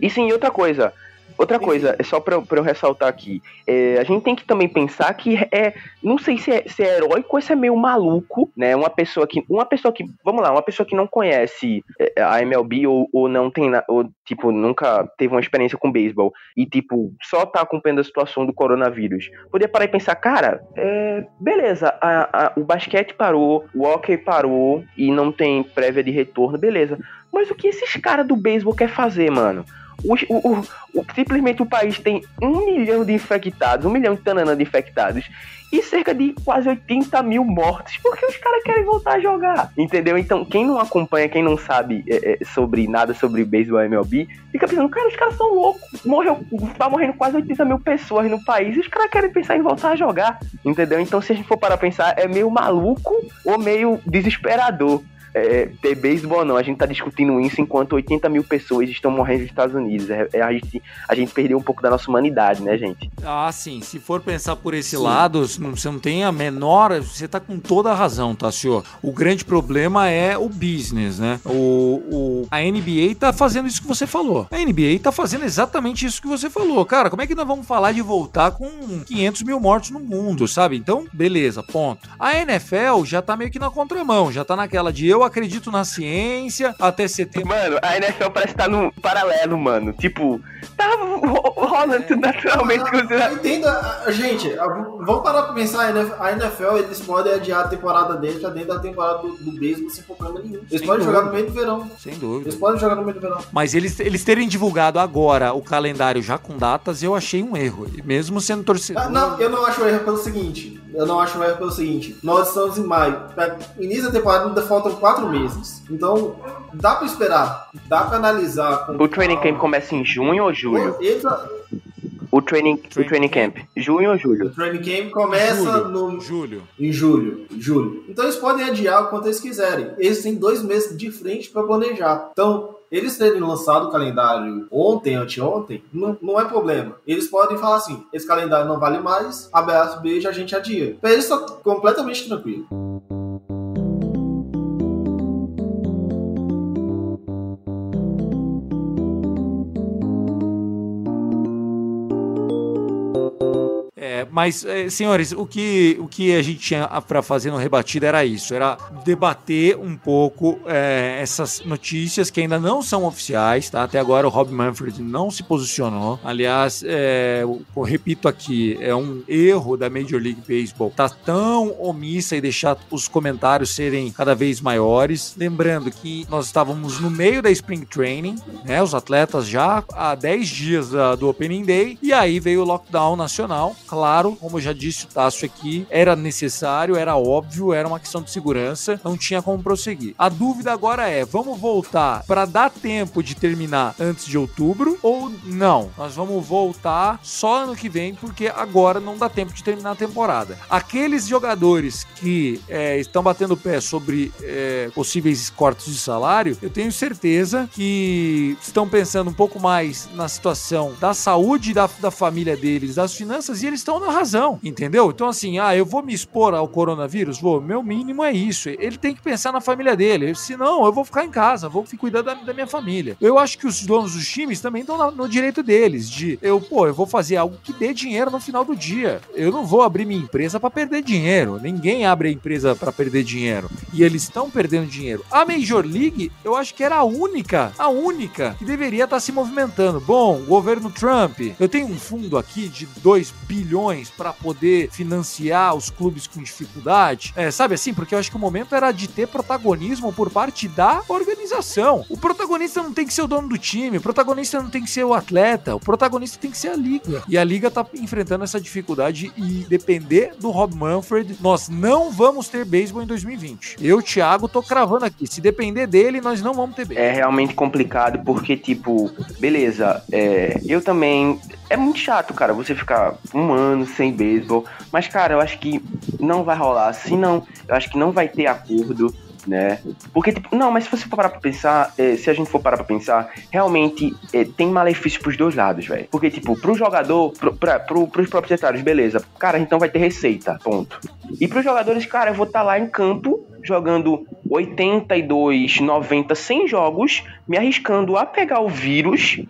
[SPEAKER 3] E sim, outra coisa. Outra coisa, é só pra, eu- pra eu ressaltar aqui. é, a gente tem que também pensar que é. Não sei se é, se é heróico ou se é meio maluco, né? Uma pessoa que. Uma pessoa que. Vamos lá, uma pessoa que não conhece é, a MLB ou, ou não tem. Ou, tipo, nunca teve uma experiência com beisebol e, tipo, só tá acompanhando a situação do coronavírus. Poder parar e pensar, cara, é, beleza, a- a- o basquete parou, o hockey parou e não tem prévia de retorno, beleza. Mas o que esses caras do beisebol quer fazer, mano? O- o- o- simplesmente o país tem um milhão de infectados, um milhão de tanana de infectados e cerca de quase 80 mil mortos, porque os caras querem voltar a jogar, entendeu? Então, quem não acompanha, quem não sabe é, é, sobre nada sobre beisebol MLB, fica pensando, cara, os caras são loucos, morreu, tá morrendo quase 80 mil pessoas no país e os caras querem pensar em voltar a jogar, entendeu? Então, se a gente for para pensar, é meio maluco ou meio desesperador é, ter beisebol ou não. A gente tá discutindo isso enquanto 80 mil pessoas estão morrendo nos Estados Unidos. É, é a, gente, a gente perdeu um pouco da nossa humanidade, né, gente?
[SPEAKER 1] Ah, sim. Se for pensar por esse lado, não- você não tem a menor. Você tá com toda a razão, tá, senhor? O grande problema é o business, né? O, o- a NBA tá fazendo isso que você falou. A NBA tá fazendo exatamente isso que você falou. Cara, como é que nós vamos falar de voltar com 500 mil mortos no mundo, sabe? Então, beleza, ponto. A NFL já tá meio que na contramão, já tá naquela de eu acredito na ciência até setembro.
[SPEAKER 3] Mano, a NFL parece estar no paralelo, mano. Tipo, tá ro- rolando tudo naturalmente. com os-
[SPEAKER 2] Eu entendo, a- a- gente, a- vamos parar pra pensar, a NFL, eles podem adiar a temporada deles pra dentro da temporada do, do beisebol sem problema nenhum. Eles
[SPEAKER 1] Sem
[SPEAKER 2] podem
[SPEAKER 1] dúvida.
[SPEAKER 2] jogar no meio do verão.
[SPEAKER 1] Sem dúvida.
[SPEAKER 2] Eles podem jogar no meio do verão.
[SPEAKER 1] Mas eles, eles terem divulgado agora o calendário já com datas, eu achei um erro. Mesmo sendo torcedor.
[SPEAKER 2] Ah, não, eu não acho erro pelo seguinte. Eu não acho erro pelo seguinte. Nós estamos em maio. Pra início da temporada ainda faltam quatro meses. Então, dá pra esperar. Dá pra analisar. com
[SPEAKER 3] O training
[SPEAKER 2] calma.
[SPEAKER 3] camp começa em junho ou julho?
[SPEAKER 2] Eles-
[SPEAKER 3] O training, o
[SPEAKER 1] Training
[SPEAKER 3] training camp. Junho ou julho?
[SPEAKER 2] o training camp começa
[SPEAKER 1] Julho.
[SPEAKER 2] no,
[SPEAKER 1] Julho.
[SPEAKER 2] em julho, julho. Então eles podem adiar o quanto eles quiserem. Eles têm dois meses de frente para planejar. Então, eles terem lançado o calendário ontem, anteontem, não, não é problema. Eles podem falar assim: esse calendário não vale mais, abraço, beijo, a gente adia. Pra eles tá completamente tranquilo.
[SPEAKER 1] Mas, é, senhores, o que, o que a gente tinha pra fazer no rebatido era isso: era debater um pouco é, essas notícias que ainda não são oficiais, tá? Até agora o Rob Manfred não se posicionou. Aliás, é, eu repito aqui: é um erro da Major League Baseball tá tão omissa e deixar os comentários serem cada vez maiores. Lembrando que nós estávamos no meio da Spring Training, né? Os atletas já há 10 dias da- do Opening Day, e aí veio o lockdown nacional. Claro, como eu já disse o Tasso aqui, era necessário, era óbvio, era uma questão de segurança, não tinha como prosseguir. A dúvida agora é: vamos voltar para dar tempo de terminar antes de outubro ou não? Nós vamos voltar só ano que vem, porque agora não dá tempo de terminar a temporada. Aqueles jogadores que é, estão batendo pé sobre é, possíveis cortes de salário, eu tenho certeza que estão pensando um pouco mais na situação da saúde da, da família deles, das finanças, e eles estão na razão, entendeu? Então, assim, ah, eu vou me expor ao coronavírus? Vou, meu mínimo é isso. Ele tem que pensar na família dele. Senão, eu vou ficar em casa, vou cuidar da, da minha família. Eu acho que os donos dos times também estão no direito deles, de eu, pô, eu vou fazer algo que dê dinheiro no final do dia. Eu não vou abrir minha empresa para perder dinheiro. Ninguém abre a empresa para perder dinheiro. E eles estão perdendo dinheiro. A Major League, eu acho que era a única, a única que deveria estar se movimentando. Bom, governo Trump, eu tenho um fundo aqui de 2 bilhões para poder financiar os clubes com dificuldade. É, sabe assim? Porque eu acho que o momento era de ter protagonismo por parte da organização. O protagonista não tem que ser o dono do time, o protagonista não tem que ser o atleta, o protagonista tem que ser a liga. E a liga tá enfrentando essa dificuldade e depender do Rob Manfred, nós não vamos ter beisebol em 2020. Eu, Thiago, tô cravando aqui. Se depender dele, nós não vamos ter beisebol.
[SPEAKER 3] É realmente complicado porque, tipo, beleza, é, eu também. É muito chato, cara, você ficar um ano sem beisebol. Mas, cara, eu acho que não vai rolar. Se não, eu acho que não vai ter acordo, né? Porque, tipo, não, mas se você for parar pra pensar, é, se a gente for parar pra pensar, realmente é, tem malefício pros dois lados, velho. Porque, tipo, pro jogador, pro, pra, pro, pros proprietários, beleza, cara, então vai ter receita, ponto. E pros jogadores, cara, eu vou estar lá em campo jogando 82, 90, 100 jogos, me arriscando a pegar o vírus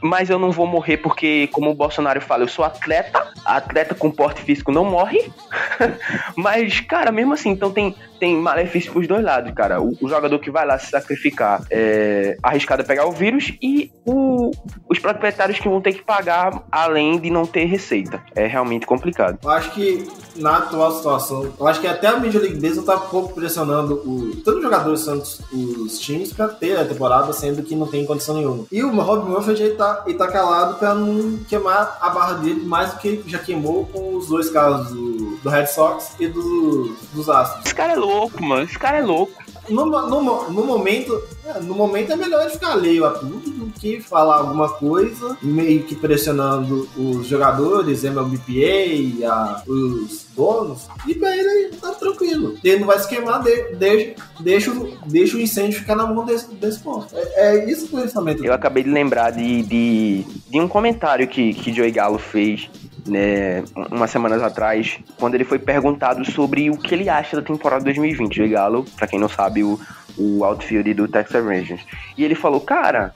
[SPEAKER 3] mas eu não vou morrer porque, como o Bolsonaro fala, eu sou atleta, atleta com porte físico não morre. mas, cara, mesmo assim, então tem, tem malefício pros dois lados, cara. O, o jogador que vai lá se sacrificar é arriscado a pegar o vírus e o, os proprietários que vão ter que pagar além de não ter receita. É realmente complicado.
[SPEAKER 2] Eu acho que na atual situação, eu acho que até a Major League Baseball tá um pouco pressionando o, todos os jogadores santos os times pra ter a temporada, sendo que não tem condição nenhuma. E o Rob Manfred ele tá, ele tá calado pra não queimar a barra dele mais do que já queimou com os dois casos do, do Red Sox e do, dos Astros.
[SPEAKER 3] Esse cara é louco, mano. Esse cara é louco.
[SPEAKER 2] No, no, no momento, é, no momento é melhor ficar alheio a tudo do que falar alguma coisa, meio que pressionando os jogadores, MLBPA, a, os donos, e pra ele tá tranquilo. Ele não vai se queimar, de, deixa, deixa, deixa o incêndio ficar na mão desse, desse ponto. É, é isso o pensamento.
[SPEAKER 3] Eu acabei de lembrar de, de, de um comentário que, que Joey Galo fez né, umas semanas atrás, quando ele foi perguntado sobre o que ele acha da temporada 2020. Joey Galo, pra quem não sabe, o, o outfield do Texas Rangers. E ele falou, cara.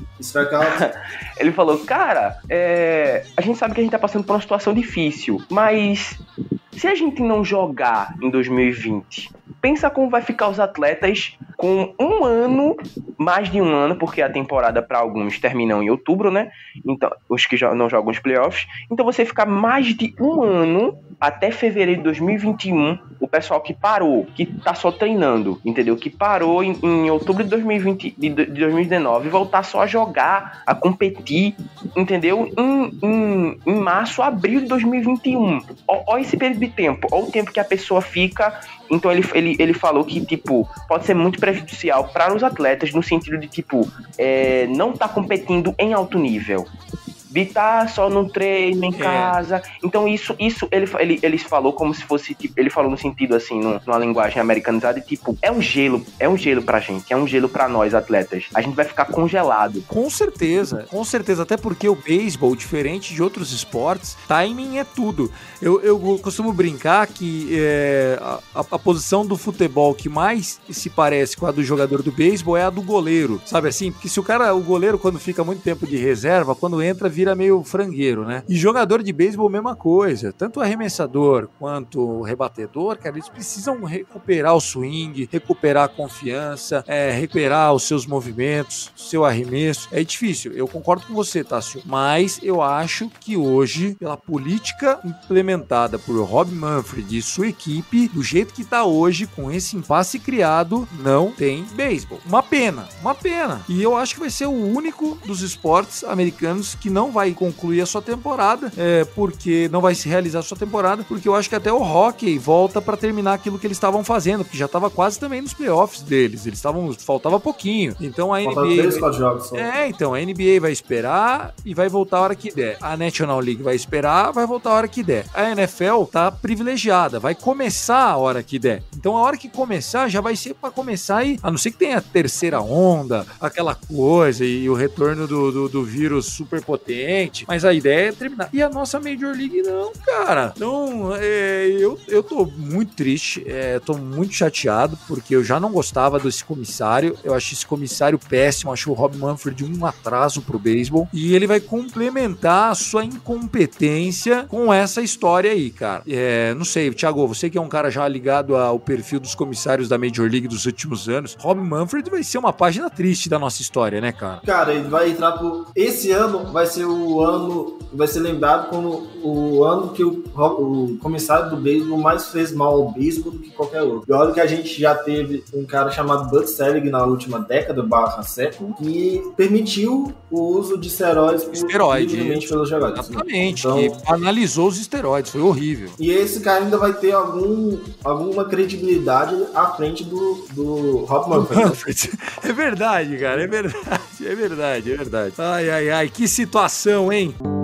[SPEAKER 3] ele falou, cara, é, a gente sabe que a gente tá passando por uma situação difícil, mas se a gente não jogar em 2020, pensa como vai ficar os atletas com um ano, mais de um ano, porque a temporada para alguns termina em outubro, né? Então, os que não jogam os playoffs. Então você ficar mais de um ano até fevereiro de 2021, o pessoal que parou, que tá só treinando, entendeu? Que parou em, em outubro de 2020, de, de 2019, voltar só a jogar, a competir, entendeu? Em, em, em março, abril de 2021. Olha esse período de tempo, olha o tempo que a pessoa fica. Então ele, ele, ele falou que, tipo, pode ser muito prejudicial para os atletas no sentido de, tipo, é, não tá competindo em alto nível de estar só no treino, em é. casa. Então, isso, isso ele, ele, ele falou como se fosse, tipo, ele falou no sentido assim, numa linguagem americanizada, tipo, é um gelo, é um gelo pra gente, é um gelo pra nós, atletas. A gente vai ficar congelado.
[SPEAKER 1] Com certeza, com certeza, até porque o beisebol, diferente de outros esportes, timing é tudo. Eu, eu costumo brincar que é, a, a, posição do futebol que mais se parece com a do jogador do beisebol é a do goleiro, sabe assim? Porque se o cara, o goleiro, quando fica muito tempo de reserva, quando entra, vira vira meio frangueiro, né? E jogador de beisebol, mesma coisa. Tanto o arremessador quanto o rebatedor, cara, eles precisam recuperar o swing, recuperar a confiança, é, recuperar os seus movimentos, seu arremesso. É difícil, eu concordo com você, Tássio. Mas eu acho que hoje, pela política implementada por Rob Manfred e sua equipe, do jeito que tá hoje, com esse impasse criado, não tem beisebol. Uma pena, uma pena. E eu acho que vai ser o único dos esportes americanos que não vai concluir a sua temporada, é, porque não vai se realizar a sua temporada, porque eu acho que até o hockey volta para terminar aquilo que eles estavam fazendo, porque já estava quase também nos playoffs deles. Eles estavam faltava pouquinho. Então a NBA três, jogos, só. É, então a NBA vai esperar e vai voltar a hora que der. A National League vai esperar, vai voltar a hora que der. A NFL tá privilegiada, vai começar a hora que der. Então a hora que começar já vai ser para começar e a não ser que tenha a terceira onda, aquela coisa e o retorno do, do, do vírus super potente mas a ideia é terminar. E a nossa Major League não, cara. Então, é, eu, eu tô muito triste, é, tô muito chateado, porque eu já não gostava desse comissário. Eu acho esse comissário péssimo, acho o Rob Manfred um atraso pro beisebol. E ele vai complementar a sua incompetência com essa história aí, cara. É, não sei, Thiago, você que é um cara já ligado ao perfil dos comissários da Major League dos últimos anos, Rob Manfred vai ser uma página triste da nossa história, né, cara?
[SPEAKER 2] Cara, ele vai entrar pro. Esse ano vai ser o ano, vai ser lembrado como o ano que o, o comissário do beisebol mais fez mal ao beisebol do que qualquer outro. E olha que a gente já teve um cara chamado Bud Selig na última década, barra século, que permitiu o uso de esteroides
[SPEAKER 1] esteroide, pelos jogadores. Exatamente, então, que analisou os esteroides, foi horrível.
[SPEAKER 2] E esse cara ainda vai ter algum, alguma credibilidade à frente do, do Rob Manfred.
[SPEAKER 1] É verdade, cara, é verdade, é verdade, é verdade. Ai, ai, ai, que situação, hein?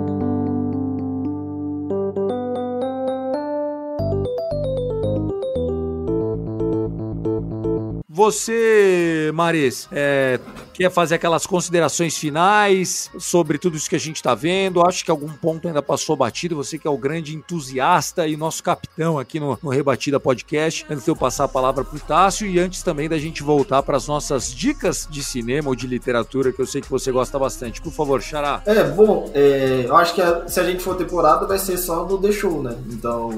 [SPEAKER 1] Você, Maris, é, quer fazer aquelas considerações finais sobre tudo isso que a gente está vendo? Acho que algum ponto ainda passou batido. Você que é o grande entusiasta e nosso capitão aqui no, no Rebatida Podcast. Antes de eu passar a palavra para o Tássio e antes também da gente voltar para as nossas dicas de cinema ou de literatura, que eu sei que você gosta bastante. Por favor, Xará.
[SPEAKER 2] É, bom, é, eu acho que a- se a gente for temporada vai ser só do The Show, né? Então,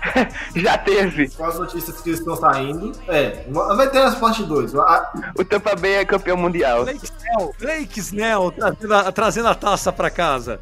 [SPEAKER 3] Já teve.
[SPEAKER 2] com as notícias que estão saindo, é, vai ter as parte 2.
[SPEAKER 3] O Tampa Bay é campeão mundial.
[SPEAKER 1] Blake Snell, Blake Snell trazendo a, trazendo a taça para casa.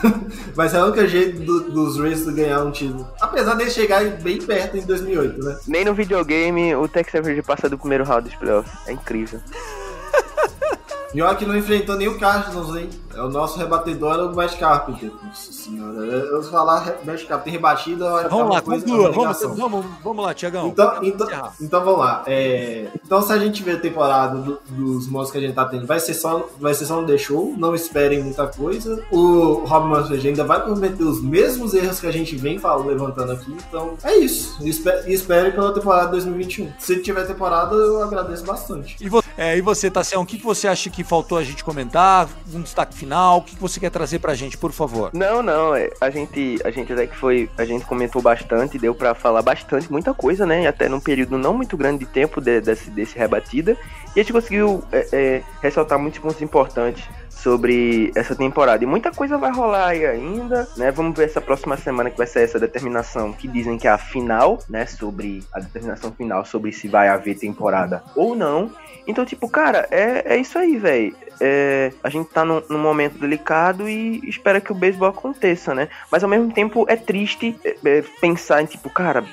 [SPEAKER 2] Vai ser o único jeito do- dos Rays ganhar um título. Apesar de chegar bem perto em 2008, né?
[SPEAKER 3] Nem no videogame o Texas Rangers passa do primeiro round dos playoffs. É incrível.
[SPEAKER 2] Pior que não enfrentou nem o Cardinals, hein? É o nosso rebatedor era o Matt Carpenter. Nossa senhora. Eu vou falar Matt Carpenter rebatido, olha,
[SPEAKER 1] Vamos lá,
[SPEAKER 2] coisa,
[SPEAKER 1] conclua. Vamos, vamos, vamos lá, Tiagão.
[SPEAKER 2] Então, então, então vamos lá. É, então, se a gente ver a temporada do- dos modos que a gente tá tendo, vai ser só, vai ser só um The Show. Não esperem muita coisa. O Rob Manfred ainda vai cometer os mesmos erros que a gente vem falando, levantando aqui. Então, é isso. E espe- e espere pela temporada 2021. Se tiver temporada, eu agradeço bastante.
[SPEAKER 1] E, vo é, e você, Tassião, o que, que você acha que faltou a gente comentar? Um destaque final? O que, você quer trazer pra gente, por favor?
[SPEAKER 3] Não, não, é, a gente, a gente até que foi, a gente comentou bastante, deu pra falar bastante, muita coisa, né? Até num período não muito grande de tempo de- desse, desse rebatida. E a gente conseguiu é, é, ressaltar muitos pontos importantes sobre essa temporada. E muita coisa vai rolar aí ainda, né? Vamos ver essa próxima semana que vai ser essa determinação que dizem que é a final, né? Sobre a determinação final sobre se vai haver temporada ou não. Então, tipo, cara, é, é isso aí, velho. É, a gente tá num, num momento delicado e espera que o beisebol aconteça, né? Mas ao mesmo tempo é triste é, é, pensar em, tipo, cara,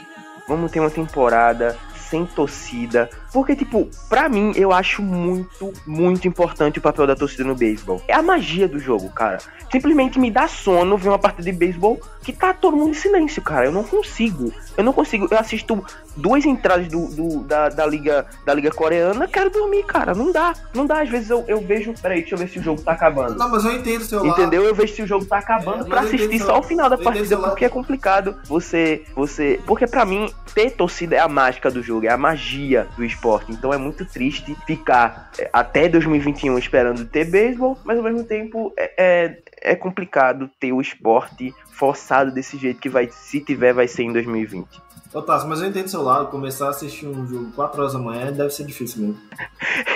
[SPEAKER 3] vamos ter uma temporada sem torcida. Porque, tipo, pra mim, eu acho muito, muito importante o papel da torcida no beisebol. É a magia do jogo, cara. Simplesmente me dá sono ver uma partida de beisebol que tá todo mundo em silêncio, cara. Eu não consigo. Eu não consigo. Eu assisto duas entradas do, do- da, da, liga, da liga coreana, quero dormir, cara. Não dá. Não dá. Às vezes eu, eu vejo. Peraí, deixa eu ver se o jogo tá acabando.
[SPEAKER 2] Não, mas eu entendo seu lado.
[SPEAKER 3] Entendeu? Eu vejo se o jogo tá acabando
[SPEAKER 2] É,
[SPEAKER 3] pra assistir só o final da partida, porque é complicado você. você Porque pra mim, ter torcida é a mágica do jogo, é a magia do esporte. Então é muito triste ficar é, até 2021 esperando ter beisebol, mas ao mesmo tempo é, é, é complicado ter o esporte forçado desse jeito que vai, se tiver, vai ser em 2020.
[SPEAKER 2] Ô, Tassi, mas eu entendo seu lado. Começar a assistir um jogo 4 horas da manhã deve ser difícil mesmo.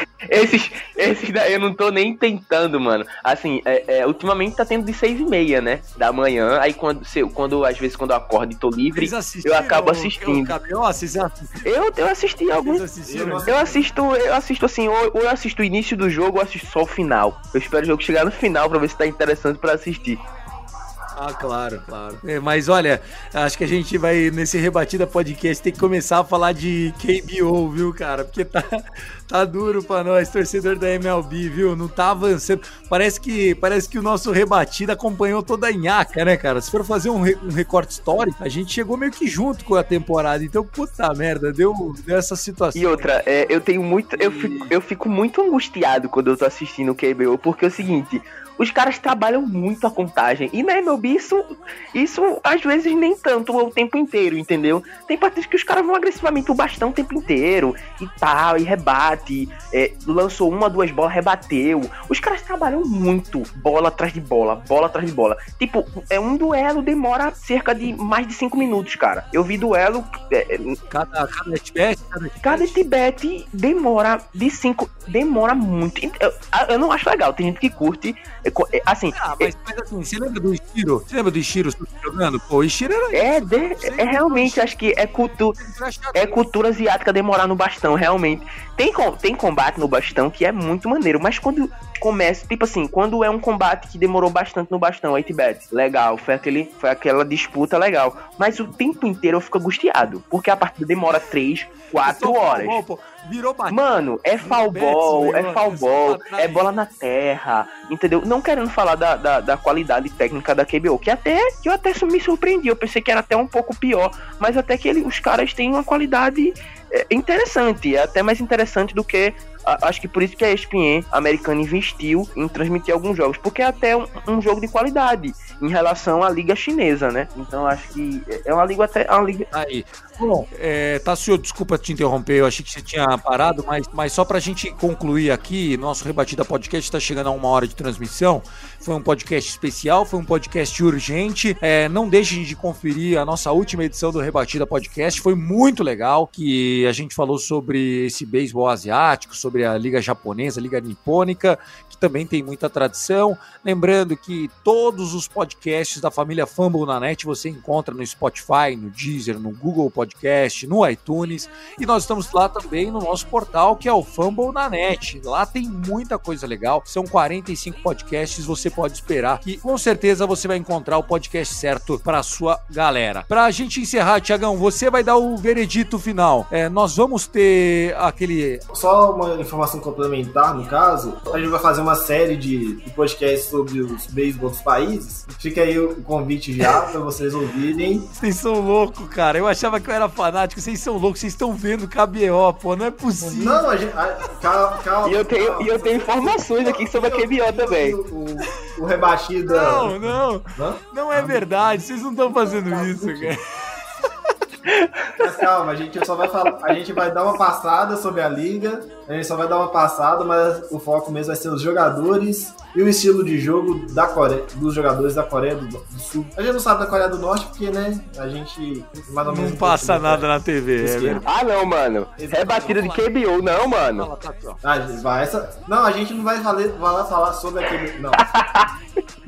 [SPEAKER 3] Esses, esses daí eu não tô nem tentando, mano. Assim, é, é, ultimamente tá tendo de seis e meia, né? Da manhã. Aí quando, se, eu- quando às vezes quando eu acordo e tô livre, eu acabo assistindo.
[SPEAKER 1] assistiram?
[SPEAKER 3] eu, eu assisti alguns.
[SPEAKER 2] Eu
[SPEAKER 3] Eu assisto, eu assisto assim, ou, ou eu assisto o início do jogo ou assisto só o final. Eu espero o jogo chegar no final pra ver se tá interessante pra assistir.
[SPEAKER 1] Ah, claro, claro. É, mas olha, acho que a gente vai, nesse Rebatida Podcast, ter que começar a falar de KBO, viu, cara? Porque tá, tá duro pra nós, torcedor da MLB, viu? Não tá avançando. Parece que, parece que o nosso Rebatida acompanhou toda a nhaca, né, cara? Se for fazer um, re- um recorte histórico, a gente chegou meio que junto com a temporada. Então, puta merda, deu, deu essa situação.
[SPEAKER 3] E outra, é, eu tenho muito. Eu fico, eu fico muito angustiado quando eu tô assistindo o KBO, porque é o seguinte. Os caras trabalham muito a contagem. E na MLB isso, isso às vezes nem tanto o tempo inteiro, entendeu? Tem partidas que os caras vão agressivamente o bastão o tempo inteiro e tal, e rebate. é, lançou uma, duas bolas, rebateu. Os caras trabalham muito bola atrás de bola, bola atrás de bola. Tipo, é um duelo demora cerca de mais de cinco minutos, cara. Eu vi duelo. é, é,
[SPEAKER 1] Cada, cada at-bat, cada
[SPEAKER 3] Cada Tibete demora de 5. Demora muito. Eu, eu não acho legal. Tem gente que curte. É, é, Assim,
[SPEAKER 1] Ah, mas, mas assim, você lembra do Ishiro? Você lembra do Ishiro jogando? Pô, o Ishiro era
[SPEAKER 3] é, de- é realmente, acho que é cultura. É cultura asiática demorar no bastão, realmente. Tem, com- tem combate no bastão que é muito maneiro, mas quando começa, tipo assim, quando é um combate que demorou bastante no bastão, aí Tibete, legal, foi, aquele, foi aquela disputa legal. Mas o tempo inteiro eu fico angustiado, porque a partida demora 3, 4 horas.
[SPEAKER 1] Pô, virou.
[SPEAKER 3] Mano, é foul ball, é
[SPEAKER 1] atrás.
[SPEAKER 3] é bola na terra, entendeu? Não querendo falar da, da, da qualidade técnica da KBO, que até que eu até me surpreendi, eu pensei que era até um pouco pior, mas até que ele, os caras têm uma qualidade é interessante, é até mais interessante do que a- acho que por isso que a ESPN americana investiu em transmitir alguns jogos, porque é até um, um jogo de qualidade em relação à liga chinesa, né? Então acho que é uma liga até é uma liga
[SPEAKER 1] Aí. Bom, é, Tassio, desculpa te interromper, eu achei que você tinha parado, mas, mas só pra gente concluir aqui, nosso Rebatida Podcast está chegando a uma hora de transmissão. Foi um podcast especial, foi um podcast urgente. É, não deixem de conferir a nossa última edição do Rebatida Podcast, foi muito legal, que a gente falou sobre esse beisebol asiático, sobre a Liga Japonesa, a Liga Nipônica, que também tem muita tradição. Lembrando que todos os podcasts da família Fumble na net você encontra no Spotify, no Deezer, no Google Podcast, no iTunes. E nós estamos lá também no nosso portal, que é o Fumble na net. Lá tem muita coisa legal. São 45 podcasts, você pode esperar que com certeza você vai encontrar o podcast certo para sua galera. Pra gente encerrar, Tiagão, você vai dar o veredito final. É, nós vamos ter aquele
[SPEAKER 2] Só uma informação complementar, no caso, a gente vai fazer uma série de, de podcasts sobre os beisebol dos países. Fica aí o convite já para vocês ouvirem.
[SPEAKER 1] Vocês são loucos, cara. Eu achava que eu era fanático. Vocês são loucos. Vocês estão vendo KBO, pô. Não é possível.
[SPEAKER 2] Não, a gente. a- calma, calma,
[SPEAKER 3] E eu tenho,
[SPEAKER 2] calma.
[SPEAKER 3] e eu tenho informações aqui sobre a KBO também.
[SPEAKER 2] O, o rebatida.
[SPEAKER 1] Não, não.
[SPEAKER 2] Hã?
[SPEAKER 1] Não é verdade. Vocês não estão fazendo isso, cara.
[SPEAKER 2] Mas calma, a gente só vai falar. A gente vai dar uma passada sobre a liga. A gente só vai dar uma passada, mas o foco mesmo vai ser os jogadores e o estilo de jogo da Coreia, dos jogadores da Coreia do, do Sul. A gente não sabe da Coreia do Norte porque, né, a gente mais ou menos
[SPEAKER 1] Não passa nada na TV. É.
[SPEAKER 3] Ah não, mano. Rebatida de KBO, não, mano.
[SPEAKER 2] Ah, vai, essa... Não, a gente não vai falar, vai falar sobre aquele. Não.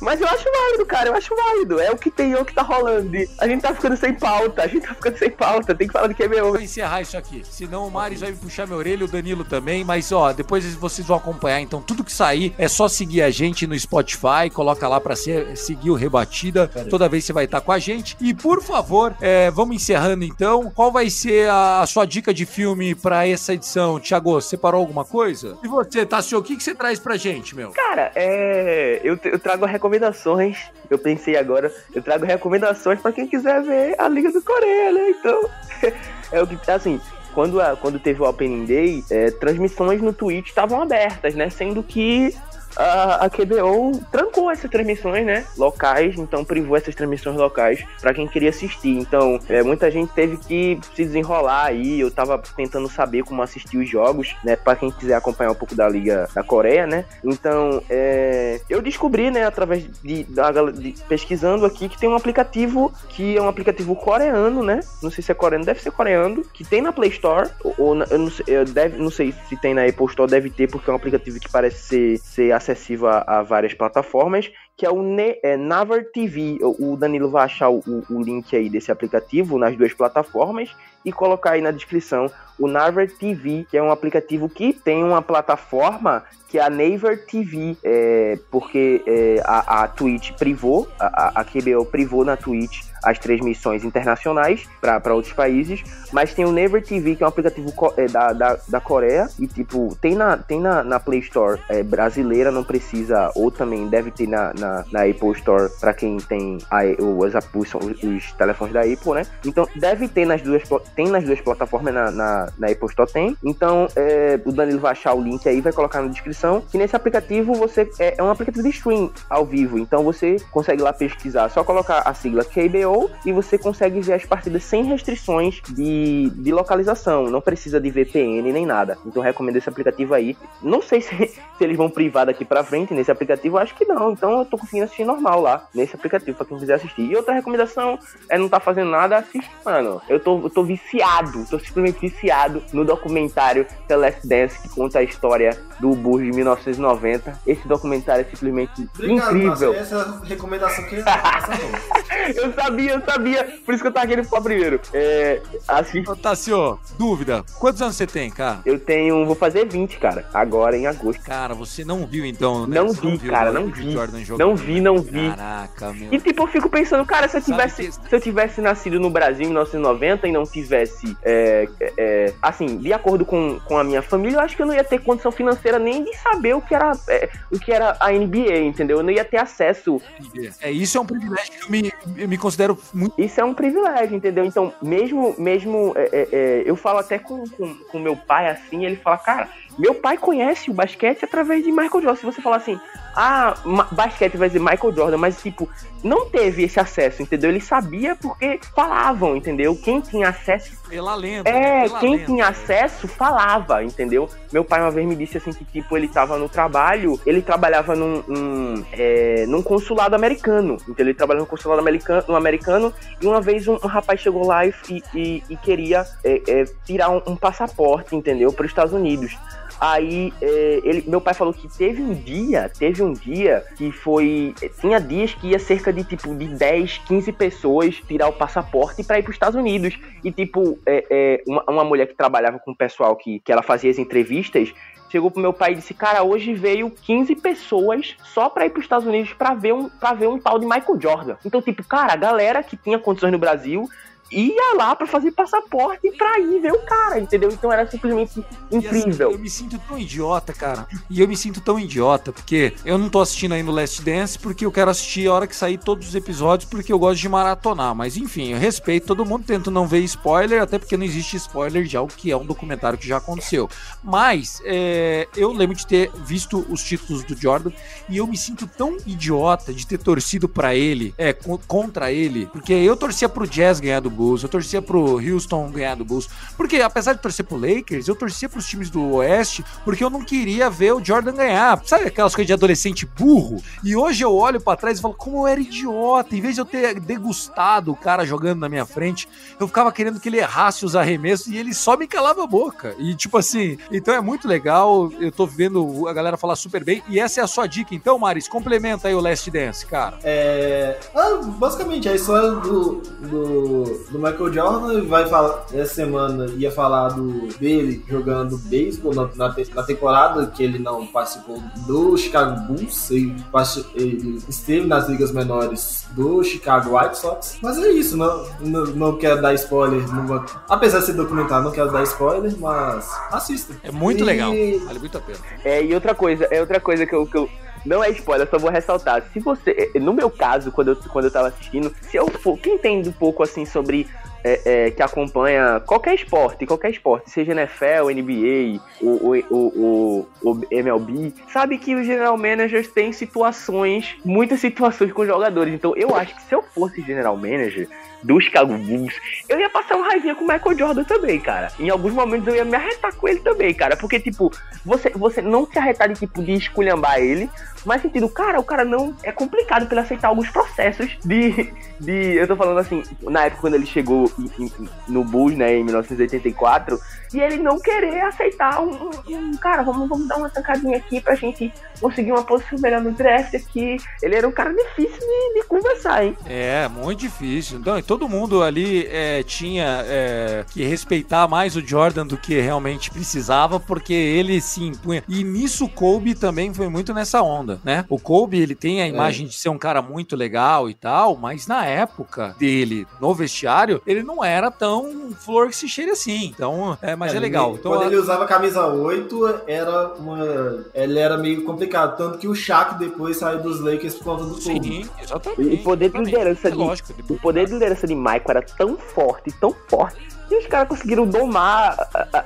[SPEAKER 3] Mas eu acho válido, cara, eu acho válido. É o que tem, é o que tá rolando. A gente tá ficando sem pauta, a gente tá ficando sem pauta, tem que falar de
[SPEAKER 1] Eu
[SPEAKER 3] KBO.
[SPEAKER 1] vou encerrar isso aqui. Senão o Marius vai me puxar minha orelha, o Danilo também. Mas, ó, depois vocês vão acompanhar. Então, tudo que sair é só seguir a gente no Spotify. Coloca lá pra ser, seguir o Rebatida. Toda vez você vai estar com a gente. E, por favor, é, vamos encerrando então. Qual vai ser a, a sua dica de filme pra essa edição? Thiago, separou alguma coisa? E você, Tassio, o que, que você traz pra gente, meu?
[SPEAKER 3] Cara, é. Eu, eu trago recomendações. Eu pensei agora, eu trago recomendações pra quem quiser ver a Liga do Coreia, né? Então, é o que assim. Quando, a- quando teve o Opening Day, é, transmissões no Twitch estavam abertas, né? Sendo que a, a QBO trancou essas transmissões, né? Locais, então privou essas transmissões locais pra quem queria assistir. Então, é, muita gente teve que se desenrolar aí. Eu tava tentando saber como assistir os jogos, né? Pra quem quiser acompanhar um pouco da Liga da Coreia, né? Então, é, eu descobri, né, através de, da, de- pesquisando aqui, que tem um aplicativo que é um aplicativo coreano, né? Não sei se é coreano, deve ser coreano, que tem na Play Store, ou, ou eu, não sei, eu deve, não sei se tem na Apple Store, deve ter, porque é um aplicativo que parece ser, ser acessível a, a várias plataformas, que é o Ne, é, Naver TV. O, Danilo vai achar o, o- o link aí desse aplicativo nas duas plataformas e colocar aí na descrição o Naver TV, que é um aplicativo que tem uma plataforma que é a Naver TV, é, porque é, a, a Twitch privou, a, a- a QBO privou na Twitch as transmissões internacionais para outros países, mas tem o Naver TV, que é um aplicativo é, da, da, da Coreia, e tipo, tem na, tem na, na Play Store é, brasileira, não precisa, ou também deve ter na, na, na Apple Store para quem tem a, os, os, os telefones da Apple, né? Então deve ter nas duas, tem nas duas plataformas, na, na, na Apple Store tem. Então é, o Danilo vai achar o link aí, vai colocar na descrição. Que nesse aplicativo você é, é um aplicativo de stream ao vivo. Então você consegue lá pesquisar, só colocar a sigla KBO e você consegue ver as partidas sem restrições de, de localização. Não precisa de VPN nem nada. Então eu recomendo esse aplicativo aí. Não sei se, se eles vão privar daqui pra frente nesse aplicativo, acho que não. Então eu tô conseguindo assistir normal lá nesse aplicativo pra quem quiser assistir. E outra recomendação é não tá fazendo nada, assiste, mano. Eu tô, eu tô viciado, tô simplesmente viciado no documentário The Last Dance que conta a história do Bulls de 1990. Esse documentário é simplesmente
[SPEAKER 2] Obrigado,
[SPEAKER 3] incrível.
[SPEAKER 2] Márcio. Essa é recomendação que eu.
[SPEAKER 3] Eu sabia, eu sabia. Por isso que eu tava querendo falar primeiro. É, assiste.
[SPEAKER 1] Ô, Tassio, dúvida. Quantos anos você tem, cara?
[SPEAKER 3] Eu tenho. Vou fazer 20, cara. Agora em agosto.
[SPEAKER 1] Cara, você não viu então, né?
[SPEAKER 3] Não
[SPEAKER 1] Você
[SPEAKER 3] vi,
[SPEAKER 1] viu
[SPEAKER 3] cara, não vi. Não vi, não vi.
[SPEAKER 1] Caraca, meu.
[SPEAKER 3] E tipo, eu fico pensando, cara, se eu tivesse,
[SPEAKER 1] que-
[SPEAKER 3] se eu tivesse nascido no Brasil em 1990 e não tivesse tivesse, é, é, é, assim, de acordo com, com a minha família, eu acho que eu não ia ter condição financeira nem de saber o que era, é, o que era a NBA, entendeu? Eu não ia ter acesso.
[SPEAKER 1] É, isso é um privilégio que eu me, eu me considero muito.
[SPEAKER 3] Isso é um privilégio, entendeu? Então, mesmo, mesmo é, é, é, eu falo até com, com, com meu pai assim, ele fala, cara, meu pai conhece o basquete através de Michael Jordan. Se você falar assim, ah, basquete vai ser Michael Jordan, mas tipo, não teve esse acesso, entendeu? Ele sabia porque falavam, entendeu? Quem tinha acesso
[SPEAKER 1] Pela lenda.
[SPEAKER 3] é,
[SPEAKER 1] né? Pela
[SPEAKER 3] quem
[SPEAKER 1] lenda.
[SPEAKER 3] tinha acesso falava, entendeu? Meu pai uma vez me disse assim que, tipo, ele tava no trabalho, ele trabalhava num, num, é, num consulado americano. Então ele trabalhava no consulado americano, no americano e uma vez um, um rapaz chegou lá e, e- e queria é, é, tirar um, um passaporte, entendeu? Para os Estados Unidos. Aí é, ele, meu pai falou que teve um dia, teve um dia que foi. Tinha dias que ia cerca de tipo de 10, 15 pessoas tirar o passaporte para ir para os Estados Unidos. E tipo, é, é, uma, uma mulher que trabalhava com o pessoal que, que ela fazia as entrevistas. Chegou pro meu pai e disse: Cara, hoje veio 15 pessoas só pra ir pros Estados Unidos pra ver um, pra ver um tal de Michael Jordan. Então, tipo, cara, a galera que tinha condições no Brasil ia lá pra fazer passaporte pra ir ver o cara, entendeu? Então era simplesmente
[SPEAKER 1] assim,
[SPEAKER 3] incrível.
[SPEAKER 1] eu me sinto tão idiota, cara. E eu me sinto tão idiota, porque eu não tô assistindo ainda o Last Dance, porque eu quero assistir a hora que sair todos os episódios, porque eu gosto de maratonar. Mas enfim, eu respeito todo mundo, tento não ver spoiler, até porque não existe spoiler de algo que é um documentário que já aconteceu. Mas é, eu lembro de ter visto os títulos do Jordan e eu me sinto tão idiota de ter torcido pra ele, é, co- contra ele, porque eu torcia pro Jazz ganhar do Bulls, eu torcia pro Houston ganhar do Bulls, porque apesar de torcer pro Lakers, eu torcia pros times do Oeste, porque eu não queria ver o Jordan ganhar. Sabe aquelas coisas de adolescente burro? E hoje eu olho pra trás e falo, como eu era idiota, em vez de eu ter degustado o cara jogando na minha frente, eu ficava querendo que ele errasse os arremessos e ele só me calava a boca. E tipo assim, então é muito legal, eu tô vendo a galera falar super bem, e essa é a sua dica. Então, Maris, complementa aí o Last Dance, cara.
[SPEAKER 2] É. Ah, basicamente, a história do, do, do Michael Jordan vai falar. Essa semana ia falar do, dele jogando beisebol na, na, na temporada que ele não participou do Chicago Bulls. Ele, ele esteve nas ligas menores do Chicago White Sox. Mas é isso, não, não, não quero dar spoiler. vou- apesar de ser documentário, não quero dar spoiler, mas assista.
[SPEAKER 1] É muito
[SPEAKER 2] E-
[SPEAKER 1] legal, vale muito a pena.
[SPEAKER 3] É, e outra coisa, é outra coisa que eu, que eu- Não é spoiler, só vou ressaltar. Se você. No meu caso, quando eu, quando eu tava assistindo, se eu for. Quem entende um pouco assim sobre. é, é, que acompanha qualquer esporte, qualquer esporte, seja NFL, NBA, o, o, o, o, MLB, sabe que os general managers têm situações, muitas situações com jogadores. Então eu acho que se eu fosse general manager do Chicago Bulls, eu ia passar uma raivinha com o Michael Jordan também, cara. Em alguns momentos eu ia me arretar com ele também, cara. Porque, tipo, você, você não se arretar de tipo de esculhambar ele, mas sentido, cara, o cara não. É complicado pra ele aceitar alguns processos de. de eu tô falando assim, na época quando ele chegou em- em- no Bulls, né, em 1984, e ele não querer aceitar um. um- cara, vamos, vamos dar uma tancadinha aqui pra gente conseguir uma posição melhor no draft aqui. Ele era um cara difícil de, de conversar, hein?
[SPEAKER 1] É, muito difícil. Então, e todo mundo ali é, tinha é, que respeitar mais o Jordan do que realmente precisava, porque ele se impunha. E nisso Kobe também foi muito nessa onda, né? O Kobe, ele tem a imagem de ser um cara muito legal e tal, mas na época dele, no vestiário, ele não era tão flor que se cheire assim. Então, é, mas é, legal. Então,
[SPEAKER 2] Quando
[SPEAKER 1] a-
[SPEAKER 2] ele usava a camisa 8, era uma. Ele era meio complicado. Tanto que o Shaq depois saiu dos Lakers por conta do Kobe.
[SPEAKER 1] Sim, exatamente.
[SPEAKER 3] O poder de liderança
[SPEAKER 1] É
[SPEAKER 3] de-
[SPEAKER 1] lógico.
[SPEAKER 3] O poder de liderança de Michael era tão forte, tão forte, que os caras conseguiram domar,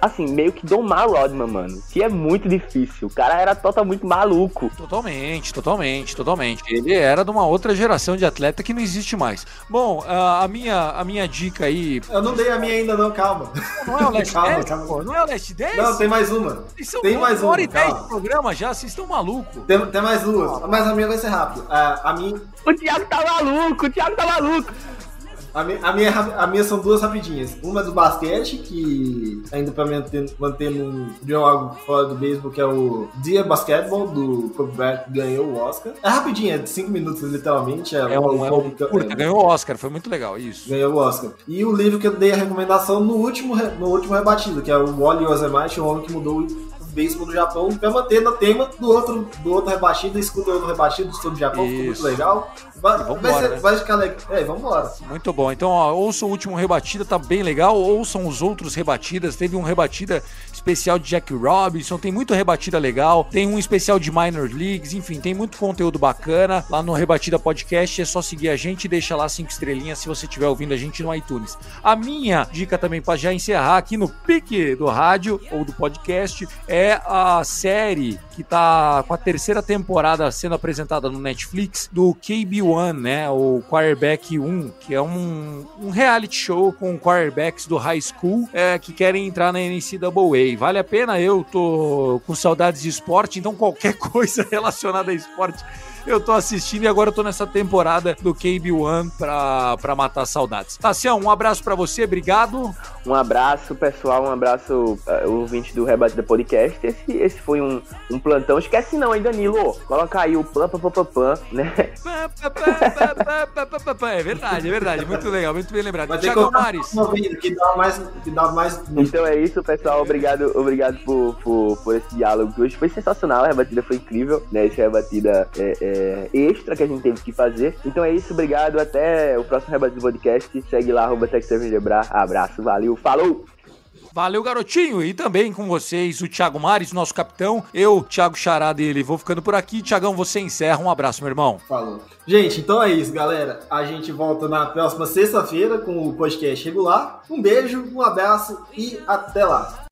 [SPEAKER 3] assim, meio que domar Rodman, mano. Que é muito difícil. O cara era totalmente maluco.
[SPEAKER 1] Totalmente, totalmente, totalmente. Ele era de uma outra geração de atleta que não existe mais. Bom, a minha, a minha dica aí.
[SPEAKER 2] Eu não dei a minha ainda, não, calma.
[SPEAKER 1] Não é o Last
[SPEAKER 2] Calma,
[SPEAKER 1] 10?
[SPEAKER 2] calma.
[SPEAKER 1] pô? Não é o Last 10?
[SPEAKER 2] Não, tem mais uma.
[SPEAKER 1] Vocês são
[SPEAKER 2] tem mais
[SPEAKER 1] uma hora e dez de programa já, vocês estão malucos.
[SPEAKER 2] Tem, tem mais duas, mas a minha vai ser rápida. A, a minha,
[SPEAKER 3] O Thiago tá maluco, o Thiago tá maluco.
[SPEAKER 2] A, minha, a, minha, a minha são duas rapidinhas. Uma é do basquete, que ainda pra manter, manter de algo fora do beisebol, que é o Dia Basketball, do Kobe Bryant, que ganhou o Oscar. É rapidinho, é de 5 minutos literalmente.
[SPEAKER 1] É um, é um curta, ganhou o Oscar, foi muito legal, isso.
[SPEAKER 2] Ganhou o Oscar. E o livro que eu dei a recomendação no último, no último rebatido, que é o Wally Yosemite, o homem que mudou beisebol do Japão, pra manter no tema do outro, do outro rebatido, escuta o outro rebatido sobre o Japão, ficou muito legal. Vai,
[SPEAKER 1] vambora,
[SPEAKER 2] vai, ser-
[SPEAKER 1] né?
[SPEAKER 2] vai ficar legal. É, vambora.
[SPEAKER 1] Muito bom. Então, ó, ouça o último Rebatida, tá bem legal. Ouçam os outros Rebatidas. Teve um Rebatida especial de Jack Robinson. Tem muito Rebatida legal. Tem um especial de Minor Leagues. Enfim, tem muito conteúdo bacana lá no Rebatida Podcast. É só seguir a gente e deixa lá cinco estrelinhas se você estiver ouvindo a gente no iTunes. A minha dica também para já encerrar aqui no pique do rádio ou do podcast é a série que tá com a terceira temporada sendo apresentada no Netflix do KB1, né? O Quarterback 1, que é um, um reality show com quarterbacks do high school é, que querem entrar na NCAA. Vale a pena, eu tô com saudades de esporte, então qualquer coisa relacionada a esporte eu tô assistindo e agora eu tô nessa temporada do KB1 pra, pra matar saudades. Tassião, um abraço pra você, obrigado.
[SPEAKER 3] Um abraço, pessoal. Um abraço, uh, ouvinte do Rebatida Podcast. Esse, esse foi um, um plantão. Esquece não, hein, Danilo? Coloca aí o pam, pam, pam, pam, pam, né?
[SPEAKER 1] É verdade, é verdade. Muito legal, muito bem lembrado.
[SPEAKER 2] Colocar
[SPEAKER 1] Mares.
[SPEAKER 2] que dá mais. Que dá mais...
[SPEAKER 3] Então é isso, pessoal. Obrigado, obrigado por, por, por esse diálogo que hoje foi sensacional. A rebatida foi incrível, né? Essa rebatida é, é, extra que a gente teve que fazer. Então é isso, obrigado. Até o próximo rebatida podcast. Segue lá, arroba. Abraço, valeu, falou!
[SPEAKER 1] Valeu, garotinho. E também com vocês, o Thiago Mares, nosso capitão. Eu, Thiago Chará dele, vou ficando por aqui. Tiagão, você encerra. Um abraço, meu irmão.
[SPEAKER 2] Falou. Gente, então é isso, galera. A gente volta na próxima sexta-feira com o podcast regular. Um beijo, um abraço e até lá.